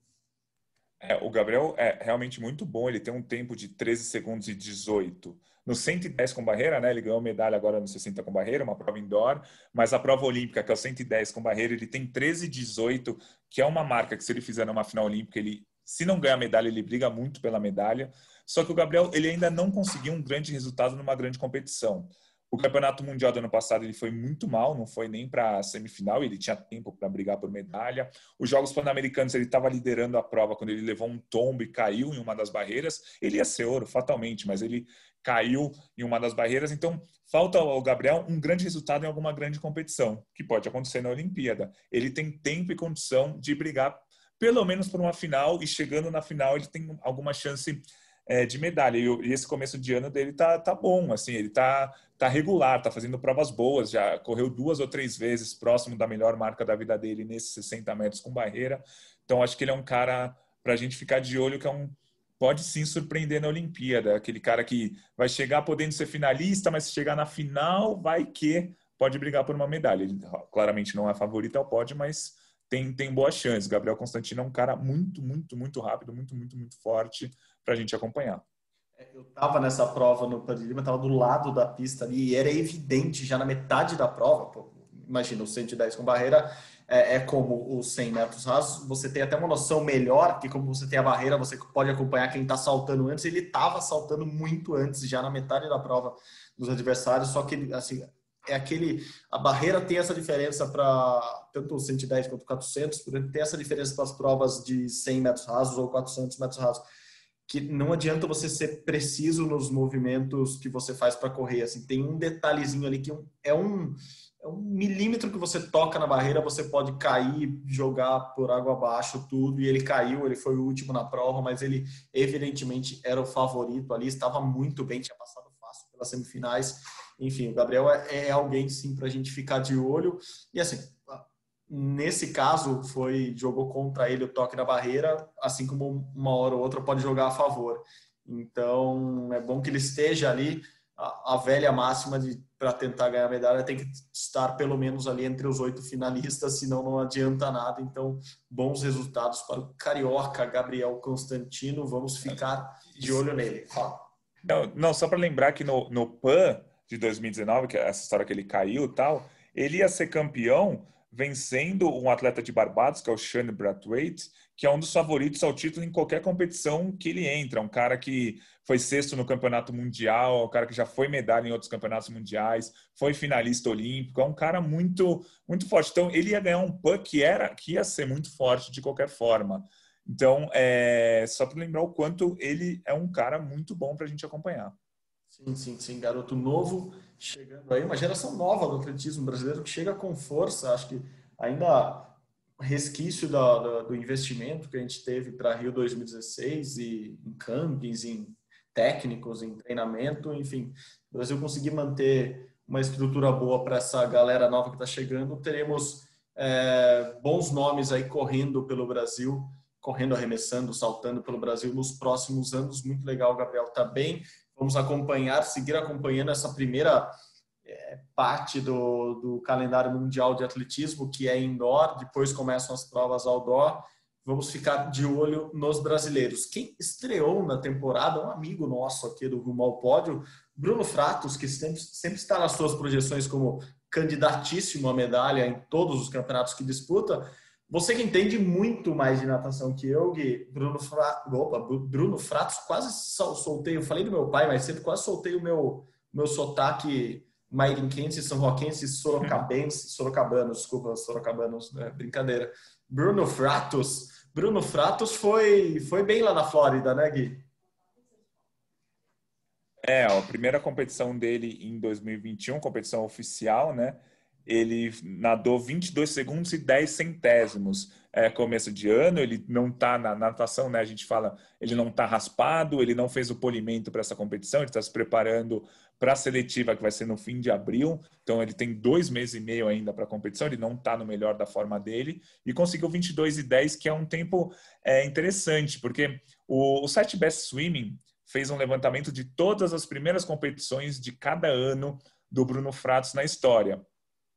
É, o Gabriel é realmente muito bom, ele tem um tempo de 13 segundos e 18. No 110 com barreira, né? Ele ganhou medalha agora no 60 com barreira, uma prova indoor, mas a prova olímpica, que é o 110 com barreira, ele tem 13 e 18, que é uma marca que se ele fizer numa final olímpica, ele se não ganhar medalha, ele briga muito pela medalha. Só que o Gabriel, ele ainda não conseguiu um grande resultado numa grande competição. O Campeonato Mundial do ano passado ele foi muito mal, não foi nem para a semifinal, ele tinha tempo para brigar por medalha. Os Jogos Pan-Americanos ele estava liderando a prova quando ele levou um tombo e caiu em uma das barreiras. Ele ia ser ouro, fatalmente, mas ele caiu em uma das barreiras. Então, falta ao Gabriel um grande resultado em alguma grande competição, que pode acontecer na Olimpíada. Ele tem tempo e condição de brigar pelo menos por uma final e chegando na final ele tem alguma chance é, de medalha. E, e, esse começo de ano dele tá, tá bom, assim, ele tá, tá regular, tá fazendo provas boas, já correu duas ou três vezes próximo da melhor marca da vida dele nesses 60 metros com barreira. Então acho que ele é um cara para a gente ficar de olho que é um pode sim surpreender na Olimpíada, aquele cara que vai chegar podendo ser finalista, mas se chegar na final, vai que pode brigar por uma medalha. Ele claramente não é favorito ao pódio, mas tem, tem boa chance. Gabriel Constantino é um cara muito, muito, muito rápido, muito, muito, muito forte para a gente acompanhar. É, eu estava nessa prova no Padilha, estava do lado da pista ali e era evidente já na metade da prova. Pô, imagina, o 110 com barreira é, é, como os 100 metros rasos. Você tem até uma noção melhor, que como você tem a barreira, você pode acompanhar quem está saltando antes. Ele estava saltando muito antes, já na metade da prova dos adversários, só que assim, é aquele a barreira tem essa diferença para tanto o 110 quanto o 400 tem essa diferença para as provas de 100 metros rasos ou 400 metros rasos que não adianta você ser preciso nos movimentos que você faz para correr assim tem um detalhezinho ali que é um é um milímetro que você toca na barreira você pode cair jogar por água abaixo tudo e ele caiu ele foi o último na prova mas ele evidentemente era o favorito ali estava muito bem tinha passado fácil pelas semifinais enfim, o Gabriel é, é alguém sim para a gente ficar de olho. E assim, nesse caso foi jogou contra ele o toque na barreira, assim como uma hora ou outra pode jogar a favor. Então é bom que ele esteja ali. A, a velha máxima de para tentar ganhar a medalha tem que estar pelo menos ali entre os oito finalistas, senão não adianta nada. Então, bons resultados para o carioca Gabriel Constantino. Vamos ficar de olho nele. Não, não só para lembrar que no, no PAN de 2019, que é essa história que ele caiu tal, ele ia ser campeão vencendo um atleta de Barbados, que é o Shane Brathwaite, que é um dos favoritos ao título em qualquer competição que ele entra. Um cara que foi sexto no campeonato mundial, um cara que já foi medalha em outros campeonatos mundiais, foi finalista olímpico, é um cara muito muito forte. Então ele ia ganhar um puck que era que ia ser muito forte de qualquer forma. Então, é, só para lembrar o quanto ele é um cara muito bom para a gente acompanhar. Sim, sim, sim. Garoto novo, chegando aí, uma geração nova do atletismo brasileiro que chega com força. Acho que ainda resquício do, do investimento que a gente teve para Rio 2016 e em campings, em técnicos, em treinamento, enfim. O Brasil conseguir manter uma estrutura boa para essa galera nova que está chegando, teremos é, bons nomes aí correndo pelo Brasil correndo, arremessando, saltando pelo Brasil nos próximos anos. Muito legal, Gabriel, tá bem. Vamos acompanhar, seguir acompanhando essa primeira é, parte do, do calendário mundial de atletismo, que é indoor, depois começam as provas outdoor. Vamos ficar de olho nos brasileiros. Quem estreou na temporada, um amigo nosso aqui do Rumo ao Pódio, Bruno Fratos, que sempre, sempre está nas suas projeções como candidatíssimo à medalha em todos os campeonatos que disputa, você que entende muito mais de natação que eu, Gui, Bruno, Fra... Opa, Bruno Fratos, quase soltei, eu falei do meu pai mais cedo, quase soltei o meu, meu sotaque mairinquense, são roquense, sorocabense, *laughs* sorocabanos, desculpa, sorocabanos, é brincadeira. Bruno Fratos, Bruno Fratos foi, foi bem lá na Flórida, né, Gui? É, a primeira competição dele em 2021, competição oficial, né? Ele nadou 22 segundos e 10 centésimos. É começo de ano, ele não está na natação, né? A gente fala, ele não está raspado, ele não fez o polimento para essa competição, ele está se preparando para a seletiva que vai ser no fim de abril. Então ele tem dois meses e meio ainda para a competição, ele não está no melhor da forma dele e conseguiu 22 e 10, que é um tempo é, interessante, porque o, o site Best Swimming fez um levantamento de todas as primeiras competições de cada ano do Bruno Fratos na história.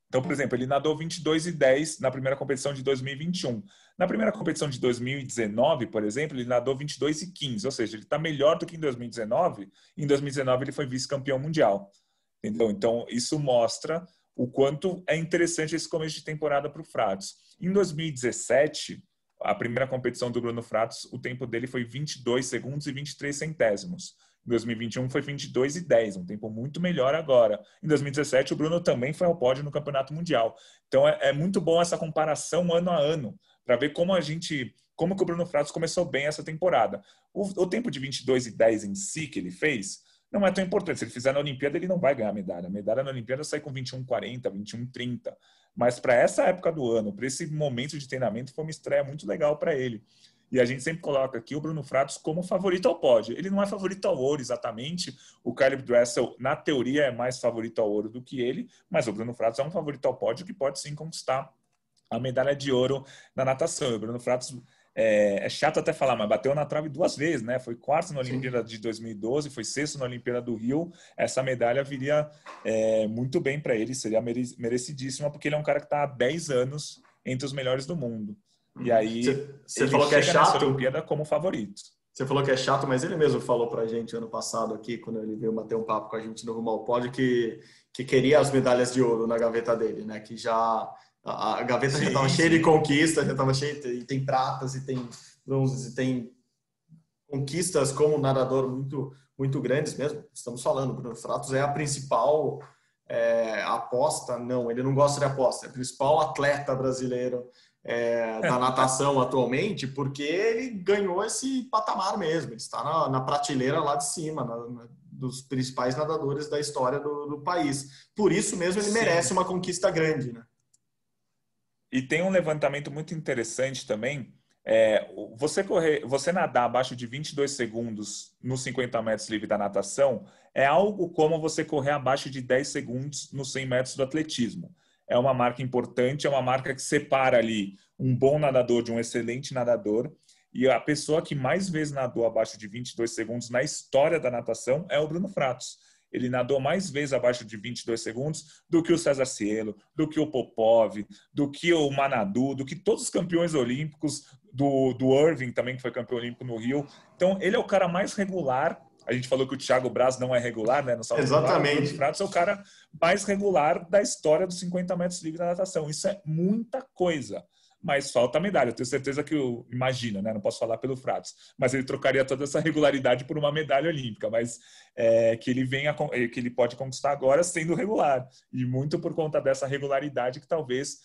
Então, por exemplo, ele nadou 22 e 10 na primeira competição de 2021. Na primeira competição de 2019, por exemplo, ele nadou 22 e 15, ou seja, ele está melhor do que em 2019. Em 2019 ele foi vice-campeão mundial. Entendeu? Então, isso mostra o quanto é interessante esse começo de temporada para o Fratos. Em 2017, a primeira competição do Bruno Fratos, o tempo dele foi 22 segundos e 23 centésimos. Em 2021 foi 22 e 10, um tempo muito melhor agora. Em 2017 o Bruno também foi ao pódio no Campeonato Mundial. Então é, é muito bom essa comparação ano a ano para ver como a gente, como que o Bruno Fratos começou bem essa temporada. O, o tempo de 22 e 10 em si que ele fez não é tão importante. Se ele fizer na Olimpíada, ele não vai ganhar medalha. A medalha na Olimpíada sai com 21,40, 21,30. Mas para essa época do ano, para esse momento de treinamento, foi uma estreia muito legal para ele. E a gente sempre coloca aqui o Bruno Fratos como favorito ao pódio. Ele não é favorito ao ouro exatamente. O Caleb Dressel, na teoria, é mais favorito ao ouro do que ele, mas o Bruno Fratos é um favorito ao pódio que pode sim conquistar a medalha de ouro na natação. o Bruno Fratos é, é, chato até falar, mas bateu na trave duas vezes, né? Foi quarto na Olimpíada Sim. de 2012, foi sexto na Olimpíada do Rio. Essa medalha viria é, muito bem para ele, seria merecidíssima, porque ele é um cara que está há 10 anos entre os melhores do mundo. E aí você falou que é chato. Olimpíada como favorito. Você falou que é chato, mas ele mesmo falou para a gente ano passado aqui, quando ele veio bater um papo com a gente no Rumo ao Pódio, que, que queria as medalhas de ouro na gaveta dele, né? Que já a, gaveta sim, já estava cheia de conquistas, já estava cheia, e tem pratas, e tem bronzes, e tem conquistas como nadador muito, muito grandes mesmo. Estamos falando, Bruno Fratos é a principal é, aposta, não, ele não gosta de aposta, é o principal atleta brasileiro é, da natação atualmente, porque ele ganhou esse patamar mesmo. Ele está na, na prateleira lá de cima, na, na, dos principais nadadores da história do, do, país. Por isso mesmo ele Sim. merece uma conquista grande, né? E tem um levantamento muito interessante também. É, você correr, você nadar abaixo de 22 segundos nos 50 metros livre da natação é algo como você correr abaixo de 10 segundos nos 100 metros do atletismo é uma marca importante, é uma marca que separa ali um bom nadador de um excelente nadador. E a pessoa que mais vezes nadou abaixo de 22 segundos na história da natação é o Bruno Fratos. Ele nadou mais vezes abaixo de 22 segundos do que o César Cielo, do que o Popov, do que o Manadu, do que todos os campeões olímpicos, do, do Irving também, que foi campeão olímpico no Rio. Então, ele é o cara mais regular A gente falou que o Thiago Braz não é regular, né? No salto Exatamente. O Fratos é o cara mais regular da história dos 50 metros livre da natação. Isso é muita coisa mas falta a medalha. Eu tenho certeza que eu imagino, né? Não posso falar pelo Fratos, mas ele trocaria toda essa regularidade por uma medalha olímpica, mas é, que ele venha, é, que ele pode conquistar agora sendo regular e muito por conta dessa regularidade que talvez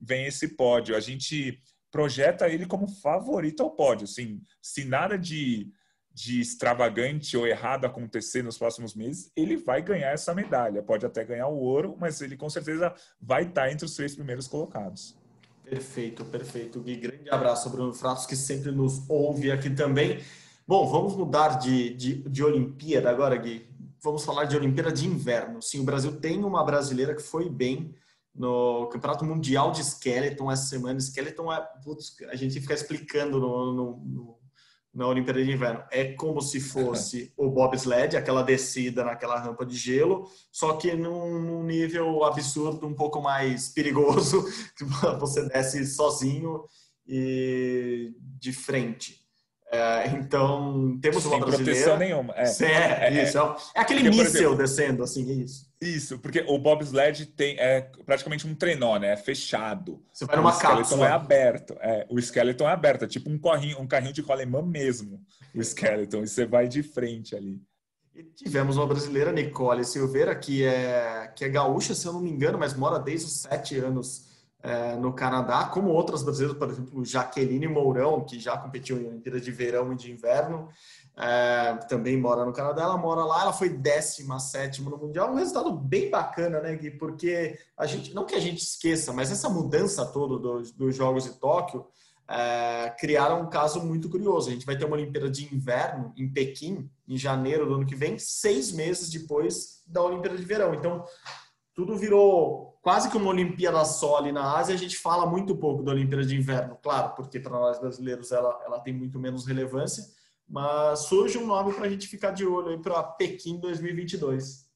venha esse pódio. A gente projeta ele como favorito ao pódio, assim, se nada de de extravagante ou errado acontecer nos próximos meses, ele vai ganhar essa medalha. Pode até ganhar o ouro, mas ele com certeza vai estar entre os três primeiros colocados. Perfeito, perfeito, Gui. Grande abraço, Bruno Fratos, que sempre nos ouve aqui também. Bom, vamos mudar de, de, de Olimpíada agora, Gui. Vamos falar de Olimpíada de Inverno. Sim, o Brasil tem uma brasileira que foi bem no Campeonato Mundial de Skeleton essa semana. Skeleton é. Putz, a gente fica explicando no, no, no na Olimpíada de Inverno. É como se fosse *laughs* o bobsled, aquela descida naquela rampa de gelo, só que num, nível absurdo, um pouco mais perigoso, *laughs* que você desce sozinho e de frente. É, então, temos uma Sem brasileira... proteção nenhuma. É, é, é isso. É, é aquele míssil descendo, assim, é isso. Isso, porque o bobsled tem é praticamente um trenó, né? É fechado. Você vai numa cápsula. O skeleton é aberto. É, o skeleton é aberto, é tipo um carrinho, um carrinho de rolemã mesmo, o skeleton. E você vai de frente ali. E tivemos uma brasileira, Nicole Silveira, que é, que é gaúcha, se eu não me engano, mas mora desde os sete anos é, no Canadá, como outras brasileiras, por exemplo, Jaqueline Mourão, que já competiu em Olimpíadas de Verão e de Inverno, é, também mora no Canadá, ela mora lá, ela foi 17 no Mundial, um resultado bem bacana, né, Gui? Porque a gente, não que a gente esqueça, mas essa mudança toda dos, dos Jogos de Tóquio é, criaram um caso muito curioso. A gente vai ter uma Olimpíada de Inverno em Pequim, em janeiro do ano que vem, seis meses depois da Olimpíada de Verão. Então, tudo virou quase que uma Olimpíada só ali na Ásia. A gente fala muito pouco da Olimpíada de Inverno, claro, porque para nós brasileiros ela, ela tem muito menos relevância mas surge um nome para a gente ficar de olho aí para Pequim 2022.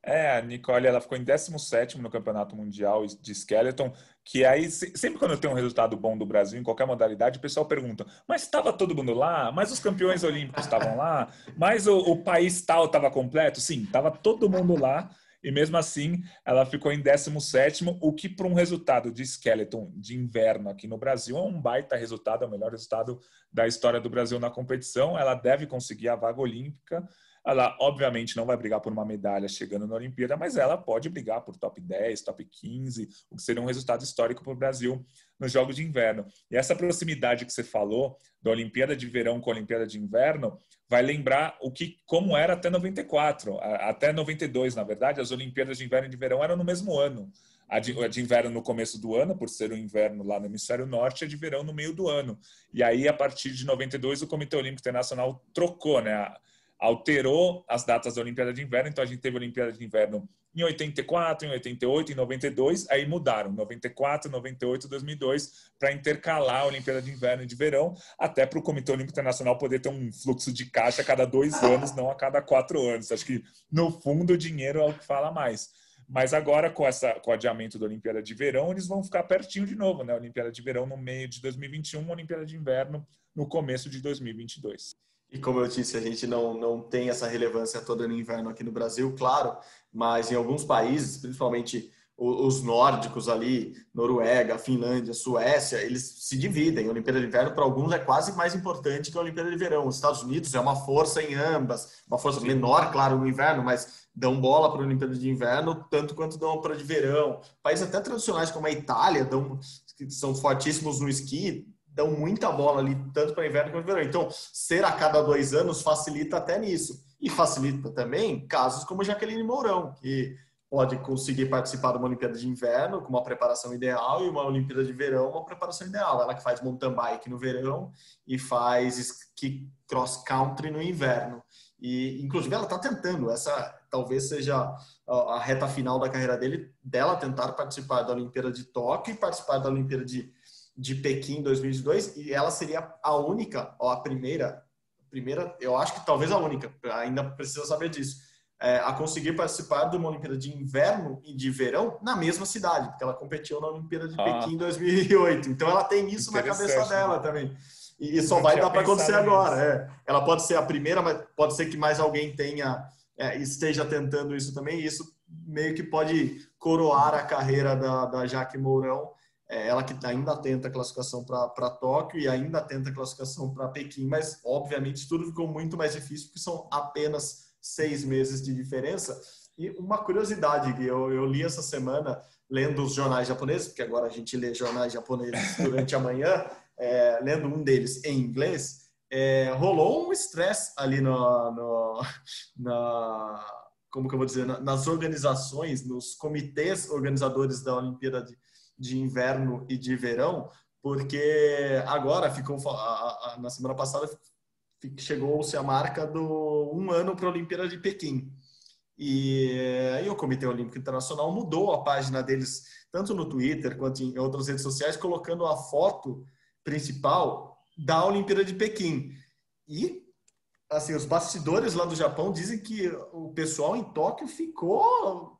É, a Nicole ela ficou em 17 no Campeonato Mundial de Skeleton, que aí, sempre quando tenho um resultado bom do Brasil em qualquer modalidade, o pessoal pergunta, mas estava todo mundo lá? Mas os campeões olímpicos estavam lá? Mas o, o país tal estava completo? Sim, estava todo mundo lá e mesmo assim ela ficou em 17, o que para um resultado de skeleton de inverno aqui no Brasil é um baita resultado, é o melhor resultado da história do Brasil na competição. Ela deve conseguir a vaga olímpica. Ela, obviamente, não vai brigar por uma medalha chegando na Olimpíada, mas ela pode brigar por top 10, top 15, o que seria um resultado histórico para o Brasil nos Jogos de Inverno. E essa proximidade que você falou da Olimpíada de Verão com a Olimpíada de Inverno vai lembrar o que como era até 94, até 92, na verdade, as Olimpíadas de Inverno e de Verão eram no mesmo ano. A de, a de, inverno no começo do ano, por ser o inverno lá no hemisfério norte, a de verão no meio do ano. E aí, a partir de 92, o Comitê Olímpico Internacional trocou, né? Alterou as datas da Olimpíada de Inverno. Então, a gente teve a Olimpíada de Inverno em 84, em 88, em 92, aí mudaram, 94, 98, 2002, para intercalar a Olimpíada de Inverno e de Verão, até para o Comitê Olímpico Internacional poder ter um fluxo de caixa a cada dois anos, não a cada quatro anos. Acho que, no fundo, o dinheiro é o que fala mais. Mas agora, com, essa, com o adiamento da Olimpíada de Verão, eles vão ficar pertinho de novo, né? Olimpíada de Verão no meio de 2021, Olimpíada de Inverno no começo de 2022. E como eu disse, a gente não, não tem essa relevância toda no inverno aqui no Brasil, claro, mas em alguns países, principalmente os nórdicos ali, Noruega, Finlândia, Suécia, eles se dividem. A Olimpíada de Inverno, para alguns, é quase mais importante que a Olimpíada de Verão. Os Estados Unidos é uma força em ambas, uma força menor, claro, no inverno, mas dão bola para a Olimpíada de Inverno, tanto quanto dão para a de verão. Países até tradicionais como a Itália, dão, que são fortíssimos no esqui, dão muita bola ali, tanto para inverno quanto para verão. Então, ser a cada dois anos facilita até nisso. E facilita também casos como Jaqueline Mourão, que pode conseguir participar de uma Olimpíada de Inverno com uma preparação ideal e uma Olimpíada de Verão uma preparação ideal. Ela que faz mountain bike no verão e faz ski cross country no inverno. E inclusive ela está tentando. Essa talvez seja a reta final da carreira dele, dela tentar participar da Olimpíada de Tóquio e participar da Olimpíada de, de Pequim 2022. E ela seria a única, ou a primeira, primeira, eu acho que talvez a única. Ainda precisa saber disso é, a conseguir participar de uma Olimpíada de Inverno e de Verão na mesma cidade, porque ela competiu na Olimpíada de ah. Pequim em 2008. Então ela tem isso na cabeça dela né? também. E, só vai dar para acontecer agora. É. Ela pode ser a primeira, mas pode ser que mais alguém tenha é, esteja tentando isso também. E isso meio que pode coroar a carreira da, da Jaque Mourão. É, ela que ainda tenta a classificação para Tóquio e ainda tenta a classificação para Pequim, mas obviamente tudo ficou muito mais difícil porque são apenas seis meses de diferença. E uma curiosidade que eu, eu li essa semana, lendo os jornais japoneses, porque agora a gente lê jornais japoneses *laughs* durante a manhã, é, lendo um deles em inglês, é, rolou um estresse ali no, no, na, como que eu vou dizer, nas organizações, nos comitês organizadores da Olimpíada de, de Inverno e de Verão, porque agora ficou na semana passada chegou-se a marca do um ano para a Olimpíada de Pequim. E aí o Comitê Olímpico Internacional mudou a página deles, tanto no Twitter quanto em outras redes sociais, colocando a foto principal da Olimpíada de Pequim. E assim, os bastidores lá do Japão dizem que o pessoal em Tóquio ficou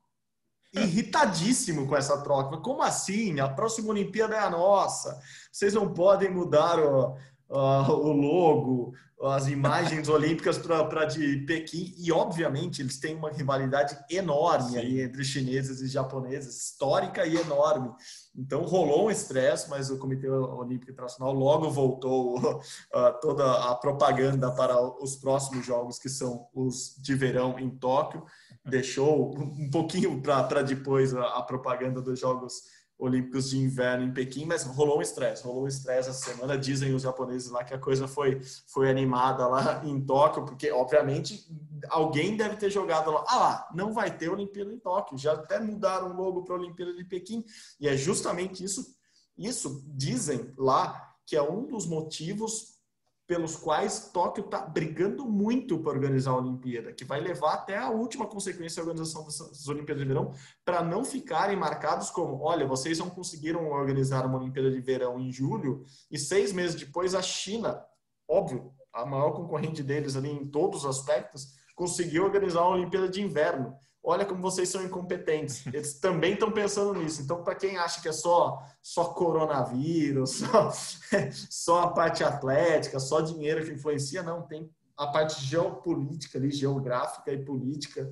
irritadíssimo com essa troca. Como assim? A próxima Olimpíada é a nossa. Vocês não podem mudar o, uh, o logo, as imagens *laughs* olímpicas para de Pequim. E, obviamente, eles têm uma rivalidade enorme aí entre chineses e japoneses, histórica e enorme. Então, rolou um estresse, mas o Comitê Olímpico Internacional logo voltou uh, toda a propaganda para os próximos jogos, que são os de verão em Tóquio. Deixou um pouquinho para depois a, a propaganda dos Jogos Olímpicos de Inverno em Pequim, mas rolou um estresse, rolou um estresse essa semana. Dizem os japoneses lá que a coisa foi, foi animada lá em Tóquio, porque, obviamente, alguém deve ter jogado lá. Ah lá, não vai ter Olimpíada em Tóquio. Já até mudaram o logo para a Olimpíada de Pequim. E é justamente isso, isso dizem lá, que é um dos motivos pelos quais Tóquio está brigando muito para organizar a Olimpíada, que vai levar até a última consequência da organização das Olimpíadas de Verão, para não ficarem marcados como: olha, vocês não conseguiram organizar uma Olimpíada de Verão em julho, e seis meses depois a China, óbvio, a maior concorrente deles ali em todos os aspectos, conseguiu organizar uma Olimpíada de Inverno olha como vocês são incompetentes. Eles também estão pensando nisso. Então, para quem acha que é só só coronavírus, *laughs* só, só a parte atlética, só dinheiro que influencia, não, tem a parte geopolítica ali, geográfica e política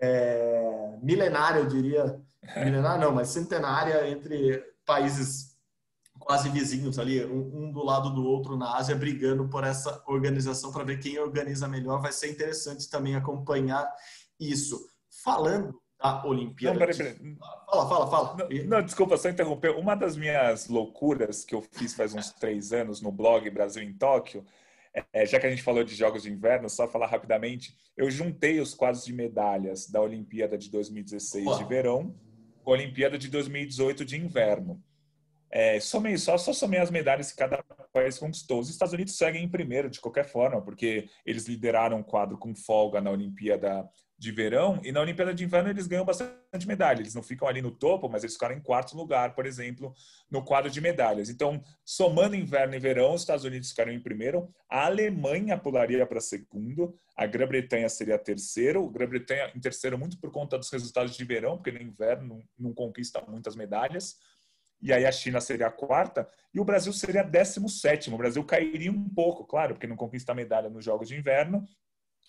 é, milenária, eu diria. Milenária não, mas centenária entre países quase vizinhos ali, um, um do lado do outro na Ásia, brigando por essa organização para ver quem organiza melhor. Vai ser interessante também acompanhar isso falando da Olimpíada. Não, peraí, peraí. Fala, fala, fala. Não, não, desculpa, só interromper. Uma das minhas loucuras que eu fiz faz uns três anos no blog Brasil em Tóquio, é, já que a gente falou de Jogos de Inverno, só falar rapidamente, eu juntei os quadros de medalhas da Olimpíada de 2016 Boa. de verão com a Olimpíada de 2018 de inverno. É, somei, só, só somei as medalhas que cada país conquistou. Os Estados Unidos seguem em primeiro, de qualquer forma, porque eles lideraram o quadro com folga na Olimpíada de verão e na Olimpíada de Inverno eles ganham bastante medalha. Eles não ficam ali no topo, mas eles ficaram em quarto lugar, por exemplo, no quadro de medalhas. Então, somando inverno e verão, os Estados Unidos ficaram em primeiro, a Alemanha pularia para segundo, a Grã-Bretanha seria terceiro, a Grã-Bretanha em terceiro muito por conta dos resultados de verão, porque no inverno não, não conquista muitas medalhas. E aí a China seria a quarta e o Brasil seria décimo sétimo. O Brasil cairia um pouco, claro, porque não conquista medalha nos Jogos de Inverno.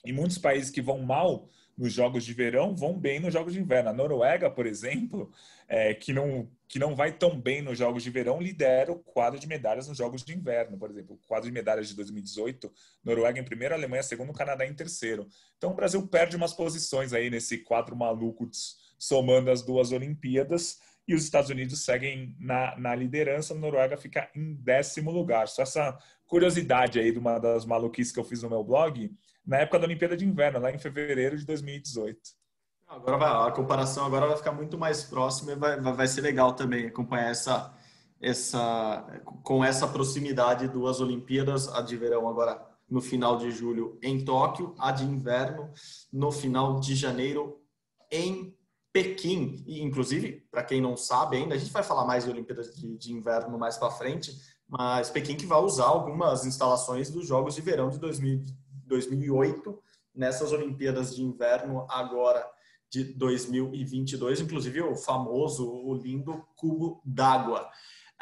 E muitos países que vão mal nos jogos de verão vão bem nos jogos de inverno. A Noruega, por exemplo, é, que, não, que não vai tão bem nos jogos de verão, lidera o quadro de medalhas nos jogos de inverno, por exemplo. O quadro de medalhas de 2018, Noruega em primeiro, Alemanha segundo, Canadá em terceiro. Então o Brasil perde umas posições aí nesse quadro maluco somando as duas Olimpíadas e os Estados Unidos seguem na, na liderança, a Noruega fica em décimo lugar. Só essa curiosidade aí de uma das maluquices que eu fiz no meu blog, na época da Olimpíada de Inverno, lá em fevereiro de 2018. Agora vai, a comparação agora vai ficar muito mais próxima e vai, vai ser legal também acompanhar essa, essa, com essa proximidade duas Olimpíadas, a de verão agora no final de julho em Tóquio, a de inverno no final de janeiro em Pequim. E, inclusive, para quem não sabe ainda, a gente vai falar mais de Olimpíadas de, de inverno mais para frente, mas Pequim que vai usar algumas instalações dos Jogos de Verão de 2000, 2008 nessas Olimpíadas de Inverno agora de 2022, inclusive o famoso, o lindo cubo d'água.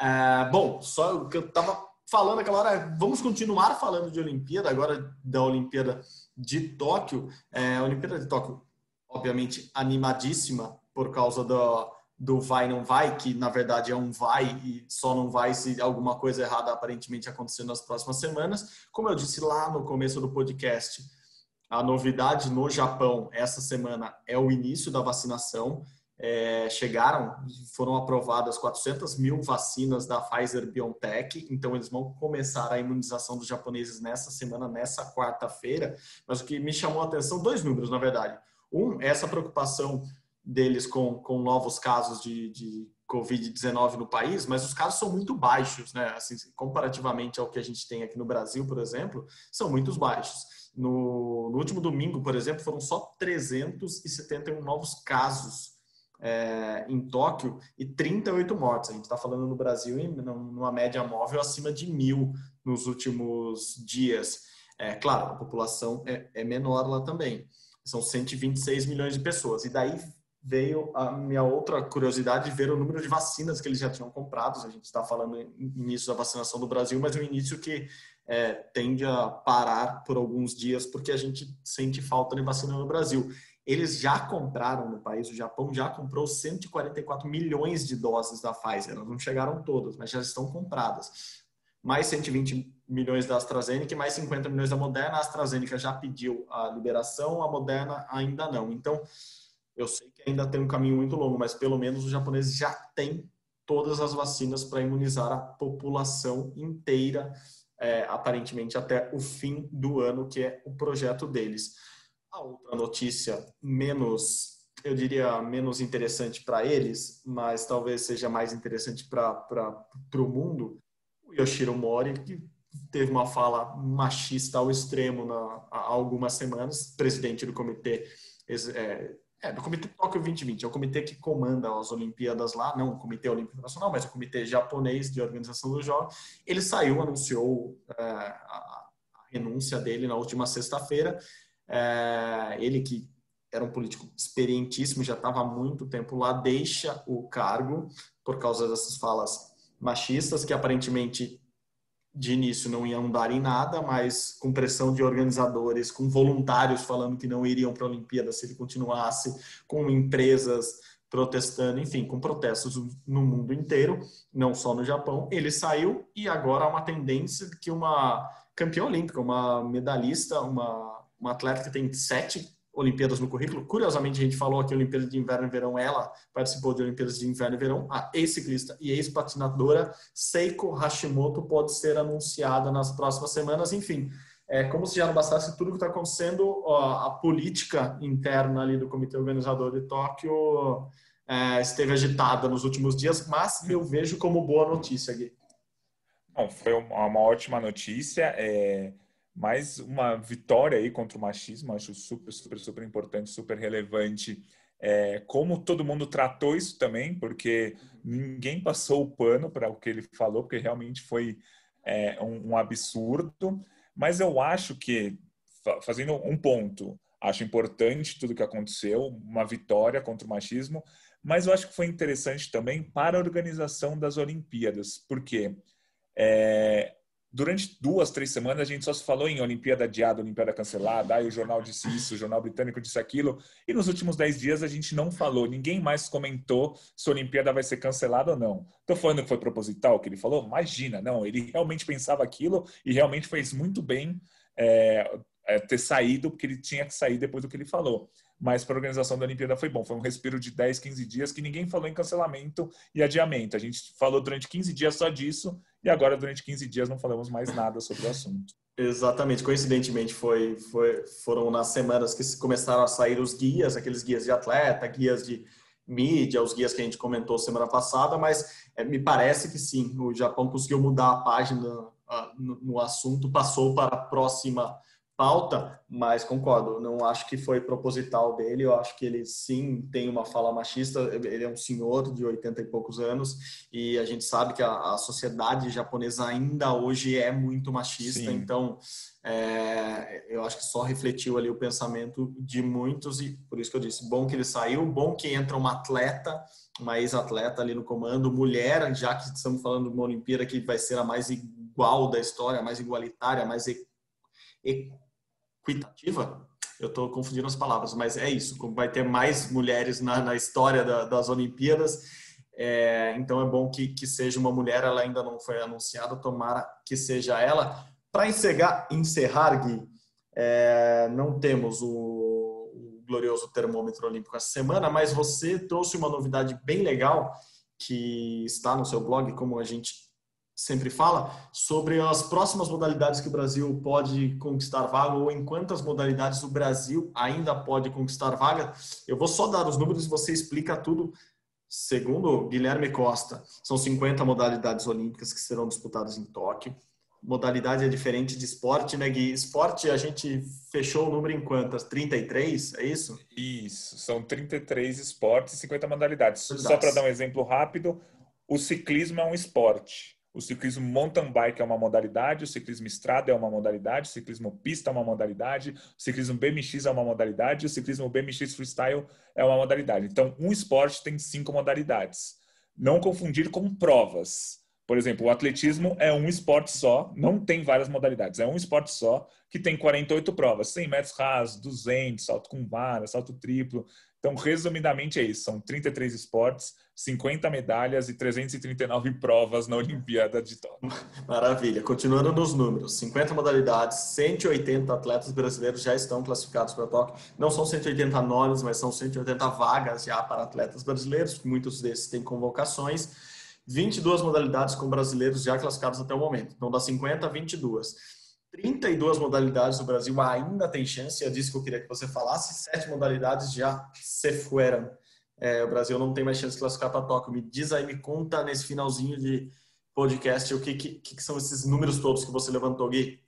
É, bom, só o que eu estava falando aquela hora, vamos continuar falando de Olimpíada, agora da Olimpíada de Tóquio. É, a Olimpíada de Tóquio, obviamente, animadíssima por causa do, do vai não vai, que na verdade é um vai e só não vai se alguma coisa errada aparentemente acontecer nas próximas semanas. Como eu disse lá no começo do podcast, a novidade no Japão essa semana é o início da vacinação. É, chegaram, foram aprovadas 400 mil vacinas da Pfizer BioNTech, então eles vão começar a imunização dos japoneses nessa semana, nessa quarta-feira. Mas o que me chamou a atenção, dois números, na verdade. Um, essa preocupação deles com, com novos casos de, de Covid-19 no país, mas os casos são muito baixos, né? Assim, comparativamente ao que a gente tem aqui no Brasil, por exemplo, são muito baixos. No, no último domingo, por exemplo, foram só 371 novos casos é, em Tóquio e 38 mortes. A gente está falando no Brasil em numa média móvel acima de mil nos últimos dias. É, claro, a população é, é menor lá também. São 126 milhões de pessoas. E daí veio a minha outra curiosidade de ver o número de vacinas que eles já tinham comprado. A gente está falando início da vacinação do Brasil, mas um início que é, tende a parar por alguns dias porque a gente sente falta de vacina no Brasil. Eles já compraram no país, o Japão já comprou 144 milhões de doses da Pfizer. Elas não chegaram todas, mas já estão compradas. Mais 120 milhões da AstraZeneca e mais 50 milhões da Moderna. A AstraZeneca já pediu a liberação, a Moderna ainda não. Então, eu sei que ainda tem um caminho muito longo, mas pelo menos os japoneses já têm todas as vacinas para imunizar a população inteira, é, aparentemente até o fim do ano, que é o projeto deles. A outra notícia menos, eu diria, menos interessante para eles, mas talvez seja mais interessante para o mundo, o Yoshiro Mori, que teve uma fala machista ao extremo na, há algumas semanas, presidente do comitê é, é, do Comitê Tóquio 2020, é o comitê que comanda as Olimpíadas lá, não o Comitê Olímpico Nacional, mas o Comitê Japonês de Organização dos Jogos. Ele saiu, anunciou é, a, a, renúncia dele na última sexta-feira. É, ele que era um político experientíssimo, já estava há muito tempo lá, deixa o cargo por causa dessas falas machistas que aparentemente de início não iam dar em nada, mas com pressão de organizadores, com voluntários falando que não iriam para a Olimpíada se ele continuasse, com empresas protestando, enfim, com protestos no mundo inteiro, não só no Japão. Ele saiu e agora há uma tendência que uma campeã olímpica, uma medalhista, uma, uma atleta que tem sete Olimpíadas no currículo. Curiosamente, a gente falou aqui Olimpíadas de Inverno e Verão, ela participou de Olimpíadas de Inverno e Verão. A ex-ciclista e ex-patinadora Seiko Hashimoto pode ser anunciada nas próximas semanas. Enfim, é como se já não bastasse tudo que está acontecendo, ó, a política interna ali do comitê organizador de Tóquio é, esteve agitada nos últimos dias, mas eu vejo como boa notícia, Gui. Não, foi uma ótima notícia. É mais uma vitória aí contra o machismo, acho super, super, super importante, super relevante. É, como todo mundo tratou isso também, porque ninguém passou o pano para o que ele falou, porque realmente foi é, um, um absurdo. Mas eu acho que, fazendo um ponto, acho importante tudo que aconteceu, uma vitória contra o machismo, mas eu acho que foi interessante também para a organização das Olimpíadas, porque é, durante duas, três semanas a gente só se falou em Olimpíada adiada, Olimpíada cancelada, aí o jornal disse isso, o jornal britânico disse aquilo, e nos últimos dez dias a gente não falou, ninguém mais comentou se a Olimpíada vai ser cancelada ou não. Estou falando que foi proposital o que ele falou? Imagina, não, ele realmente pensava aquilo e realmente fez muito bem é, é, ter saído, porque ele tinha que sair depois do que ele falou mas para a organização da Olimpíada foi bom. Foi um respiro de 10, 15 dias que ninguém falou em cancelamento e adiamento. A gente falou durante 15 dias só disso e agora durante 15 dias não falamos mais nada sobre o assunto. Exatamente, coincidentemente foi, foi, foram nas semanas que começaram a sair os guias, aqueles guias de atleta, guias de mídia, os guias que a gente comentou semana passada, mas é, me parece que sim, o Japão conseguiu mudar a página uh, no, no assunto, passou para a próxima pauta, mas concordo, não acho que foi proposital dele, eu acho que ele sim tem uma fala machista, ele é um senhor de 80 e poucos anos e a gente sabe que a, a sociedade japonesa ainda hoje é muito machista, sim. então é, eu acho que só refletiu ali o pensamento de muitos e por isso que eu disse, bom que ele saiu, bom que entra uma atleta, uma ex-atleta ali no comando, mulher, já que estamos falando de uma Olimpíada que vai ser a mais igual da história, mais igualitária, mais equitativa. Eu estou confundindo as palavras, mas é isso. Vai ter mais mulheres na, na história da, das Olimpíadas. É, então é bom que, que seja uma mulher. Ela ainda não foi anunciada. Tomara que seja ela. Para encerrar, encerrar, Gui, é, não temos o, o glorioso termômetro olímpico essa semana, mas você trouxe uma novidade bem legal que está no seu blog, como a gente sempre fala, sobre as próximas modalidades que o Brasil pode conquistar vaga ou em quantas modalidades o Brasil ainda pode conquistar vaga. Eu vou só dar os números e você explica tudo. Segundo Guilherme Costa, são 50 modalidades olímpicas que serão disputadas em Tóquio. Modalidade é diferente de esporte, né, Gui? Esporte a gente fechou o número em quantas? 33, é isso? Isso, são 33 esportes e 50 modalidades. Só para dar um exemplo rápido, o ciclismo é um esporte. O ciclismo mountain bike é uma modalidade, o ciclismo estrada é uma modalidade, o ciclismo pista é uma modalidade, o ciclismo BMX é uma modalidade, o ciclismo BMX freestyle é uma modalidade. Então, um esporte tem cinco modalidades. Não confundir com provas. Por exemplo, o atletismo é um esporte só, não tem várias modalidades, é um esporte só que tem 48 provas, 100 metros rasos, 200, salto com vara, salto triplo. Então, resumidamente é isso, são 33 esportes, 50 medalhas e 339 provas na Olimpíada de Tóquio. Maravilha. Continuando nos números, 50 modalidades, 180 atletas brasileiros já estão classificados para Tóquio. Não são 180 nomes, mas são 180 vagas já para atletas brasileiros, muitos desses têm convocações. 22 modalidades com brasileiros já classificados até o momento. Então, das 50 a 22. 32 modalidades no Brasil ainda tem chance, é disso que eu queria que você falasse. Sete modalidades já se fueram é, o Brasil não tem mais chance de classificar para Tóquio. Me diz aí, me conta nesse finalzinho de podcast o que, que, que são esses números todos que você levantou, Gui.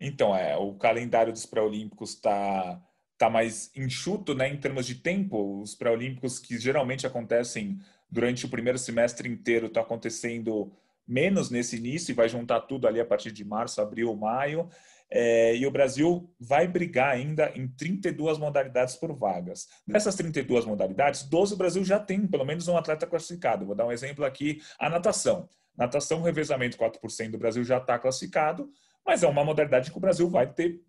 Então, é, o calendário dos pré-olímpicos está tá mais enxuto né, em termos de tempo. Os pré-olímpicos que geralmente acontecem durante o primeiro semestre inteiro estão tá acontecendo menos nesse início e vai juntar tudo ali a partir de março, abril, maio. É, e o Brasil vai brigar ainda em 32 modalidades por vagas. Dessas 32 modalidades, 12 o Brasil já tem pelo menos um atleta classificado. Vou dar um exemplo aqui: a natação. Natação, revezamento 4% do Brasil já está classificado, mas é uma modalidade que o Brasil vai, ter,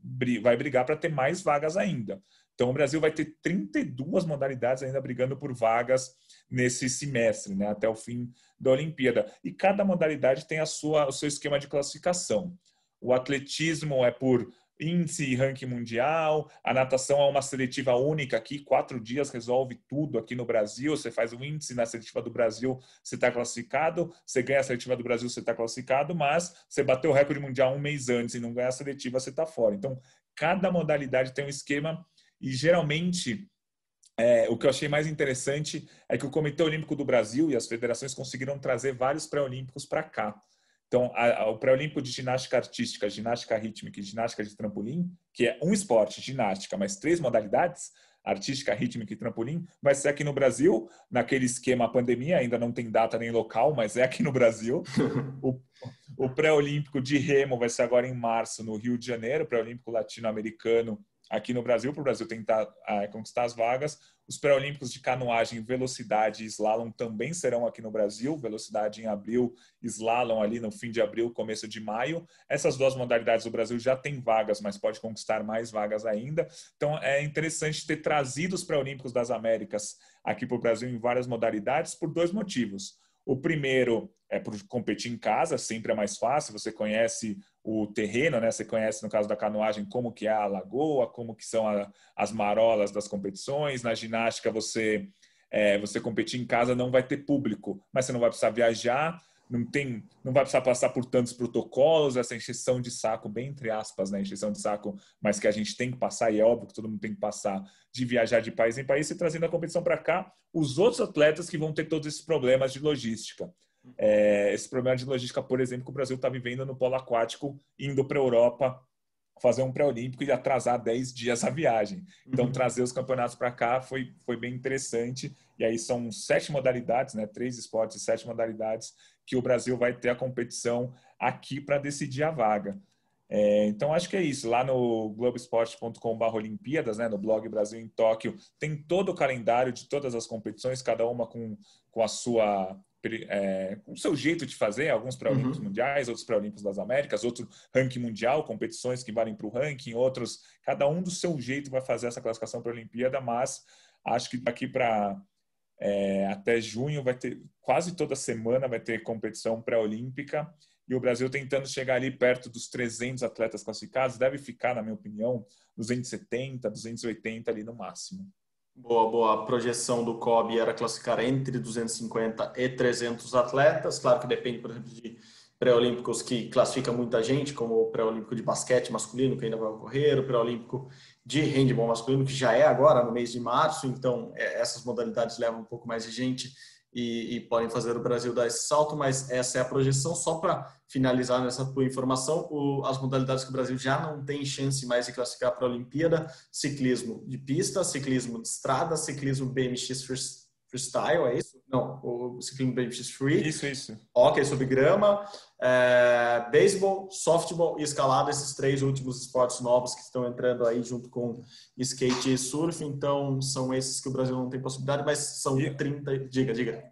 vai brigar para ter mais vagas ainda. Então, o Brasil vai ter 32 modalidades ainda brigando por vagas nesse semestre, né, até o fim da Olimpíada. E cada modalidade tem a sua, o seu esquema de classificação. O atletismo é por índice e ranking mundial. A natação é uma seletiva única aqui, quatro dias resolve tudo aqui no Brasil. Você faz o índice na seletiva do Brasil, você está classificado. Você ganha a seletiva do Brasil, você está classificado. Mas você bateu o recorde mundial um mês antes e não ganha a seletiva, você está fora. Então, cada modalidade tem um esquema e geralmente é, o que eu achei mais interessante é que o Comitê Olímpico do Brasil e as federações conseguiram trazer vários pré-olímpicos para cá. Então, a, a, o pré-olímpico de ginástica artística, ginástica rítmica e ginástica de trampolim, que é um esporte, ginástica, mas três modalidades, artística, rítmica e trampolim, vai ser aqui no Brasil, naquele esquema pandemia, ainda não tem data nem local, mas é aqui no Brasil. *laughs* o, o pré-olímpico de remo vai ser agora em março, no Rio de Janeiro, pré-olímpico latino-americano aqui no Brasil, para o Brasil tentar uh, conquistar as vagas. Os pré-olímpicos de canoagem, velocidade e slalom também serão aqui no Brasil. Velocidade em abril, slalom ali no fim de abril, começo de maio. Essas duas modalidades o Brasil já tem vagas, mas pode conquistar mais vagas ainda. Então é interessante ter trazido os pré-olímpicos das Américas aqui para o Brasil em várias modalidades por dois motivos. O primeiro é por competir em casa, sempre é mais fácil, você conhece o terreno, né? Você conhece, no caso da canoagem, como que é a lagoa, como que são a, as marolas das competições. Na ginástica, você, é, você competir em casa não vai ter público, mas você não vai precisar viajar, não tem, não vai precisar passar por tantos protocolos, essa encheção de saco, bem entre aspas, né, encheção de saco, mas que a gente tem que passar, e é óbvio que todo mundo tem que passar, de viajar de país em país e trazendo a competição para cá, os outros atletas que vão ter todos esses problemas de logística. É, esse problema de logística, por exemplo, que o Brasil está vivendo no polo aquático, indo para a Europa fazer um pré-olímpico e atrasar 10 dias a viagem. Então, uhum. trazer os campeonatos para cá foi, foi bem interessante. E aí são sete modalidades, né? três esportes sete modalidades que o Brasil vai ter a competição aqui para decidir a vaga. É, então, acho que é isso. Lá no globesport.com.br Olimpíadas, né, no blog Brasil em Tóquio, tem todo o calendário de todas as competições, cada uma com, com a sua é, com o seu jeito de fazer, alguns pré-olímpicos uhum. mundiais, outros pré-olímpicos das Américas, outro ranking mundial, competições que valem para o ranking, outros, cada um do seu jeito vai fazer essa classificação para a Olimpíada, mas acho que daqui para é, até junho vai ter, quase toda semana vai ter competição pré-olímpica e o Brasil tentando chegar ali perto dos 300 atletas classificados, deve ficar, na minha opinião, 270, 280 ali no máximo. Boa, boa. A projeção do COB era classificar entre 250 e 300 atletas. Claro que depende, por exemplo, de pré-olímpicos que classifica muita gente, como o pré-olímpico de basquete masculino, que ainda vai ocorrer, o pré-olímpico de handebol masculino, que já é agora, no mês de março. Então, é, essas modalidades levam um pouco mais de gente e, e, podem fazer o Brasil dar esse salto, mas essa é a projeção. Só para finalizar nessa tua informação, o, as modalidades que o Brasil já não tem chance mais de classificar para a Olimpíada: ciclismo de pista, ciclismo de estrada, ciclismo BMX freestyle, é isso? Não, o ciclismo BMX free. Isso, isso. Ok, sobre grama, é, beisebol, softball e escalada, esses três últimos esportes novos que estão entrando aí junto com skate e surf. Então, são esses que o Brasil não tem possibilidade, mas são e... 30. Diga, diga.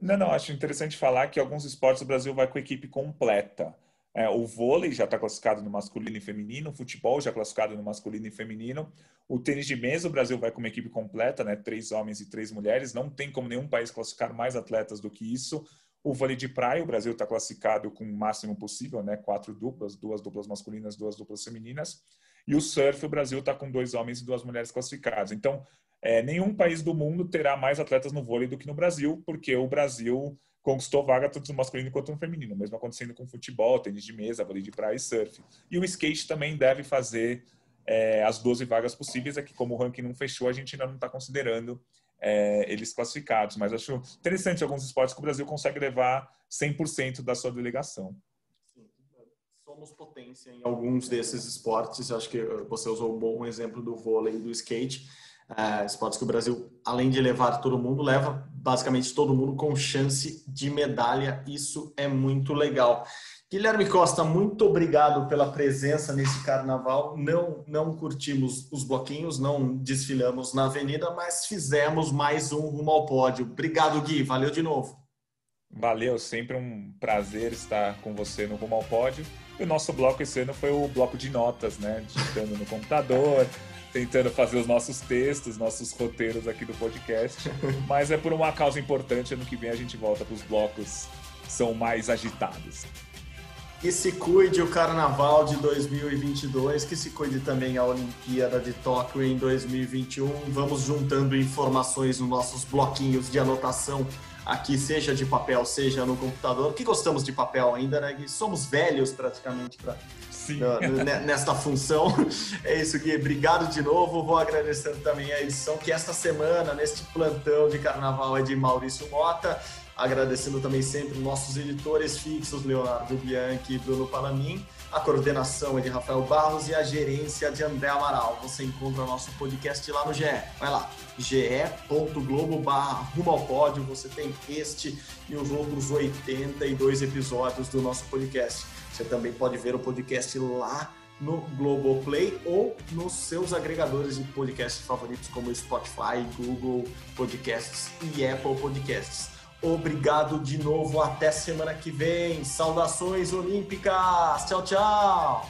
Não, não, acho interessante falar que alguns esportes o Brasil vai com equipe completa. É, o vôlei já está classificado no masculino e feminino, o futebol já classificado no masculino e feminino. O tênis de mesa, o Brasil vai com uma equipe completa, né? Três homens e três mulheres. Não tem como nenhum país classificar mais atletas do que isso. O vôlei de praia, o Brasil está classificado com o máximo possível, né? Quatro duplas, duas duplas masculinas, duas duplas femininas. E o surf, o Brasil está com dois homens e duas mulheres classificados. Então, é, nenhum país do mundo terá mais atletas no vôlei do que no Brasil, porque o Brasil conquistou vaga tanto no masculino quanto no feminino, mesmo acontecendo com futebol, tênis de mesa, vôlei de praia e surf. E o skate também deve fazer é, as 12 vagas possíveis, é que como o ranking não fechou, a gente ainda não está considerando é, eles classificados. Mas acho interessante alguns esportes que o Brasil consegue levar 100% da sua delegação. Somos potência em alguns desses esportes. Acho que você usou um bom exemplo do vôlei e do skate é, esportes que o Brasil, além de levar todo mundo, leva basicamente todo mundo com chance de medalha. Isso é muito legal. Guilherme Costa, muito obrigado pela presença nesse carnaval. Não, não curtimos os bloquinhos, não desfilamos na avenida, mas fizemos mais um rumo ao pódio. Obrigado, Gui. Valeu de novo. Valeu, sempre um prazer estar com você no Rumo ao Pódio. E o nosso bloco esse ano foi o bloco de notas, né? Digitando no computador, *laughs* tentando fazer os nossos textos, nossos roteiros aqui do podcast. Mas é por uma causa importante. Ano que vem a gente volta para os blocos que são mais agitados. Que se cuide o Carnaval de 2022, que se cuide também a Olimpíada de Tóquio em 2021. Vamos juntando informações nos nossos bloquinhos de anotação aqui, seja de papel, seja no computador, que gostamos de papel ainda, né? somos velhos praticamente para nesta função. *laughs* É isso, Gui. Obrigado de novo. Vou agradecendo também a edição que esta semana, neste plantão de carnaval, é de Maurício Mota. Agradecendo também sempre nossos editores fixos, Leonardo Bianchi e Bruno Palamin. A coordenação é de Rafael Barros e a gerência de André Amaral. Você encontra nosso podcast lá no GE. Vai lá, ge.globo rumo ao pódio. Você tem este e os outros 82 episódios do nosso podcast. Você também pode ver o podcast lá no Globoplay ou nos seus agregadores de podcasts favoritos como Spotify, Google Podcasts e Apple Podcasts. Obrigado de novo, até semana que vem. Saudações olímpicas. Tchau, tchau.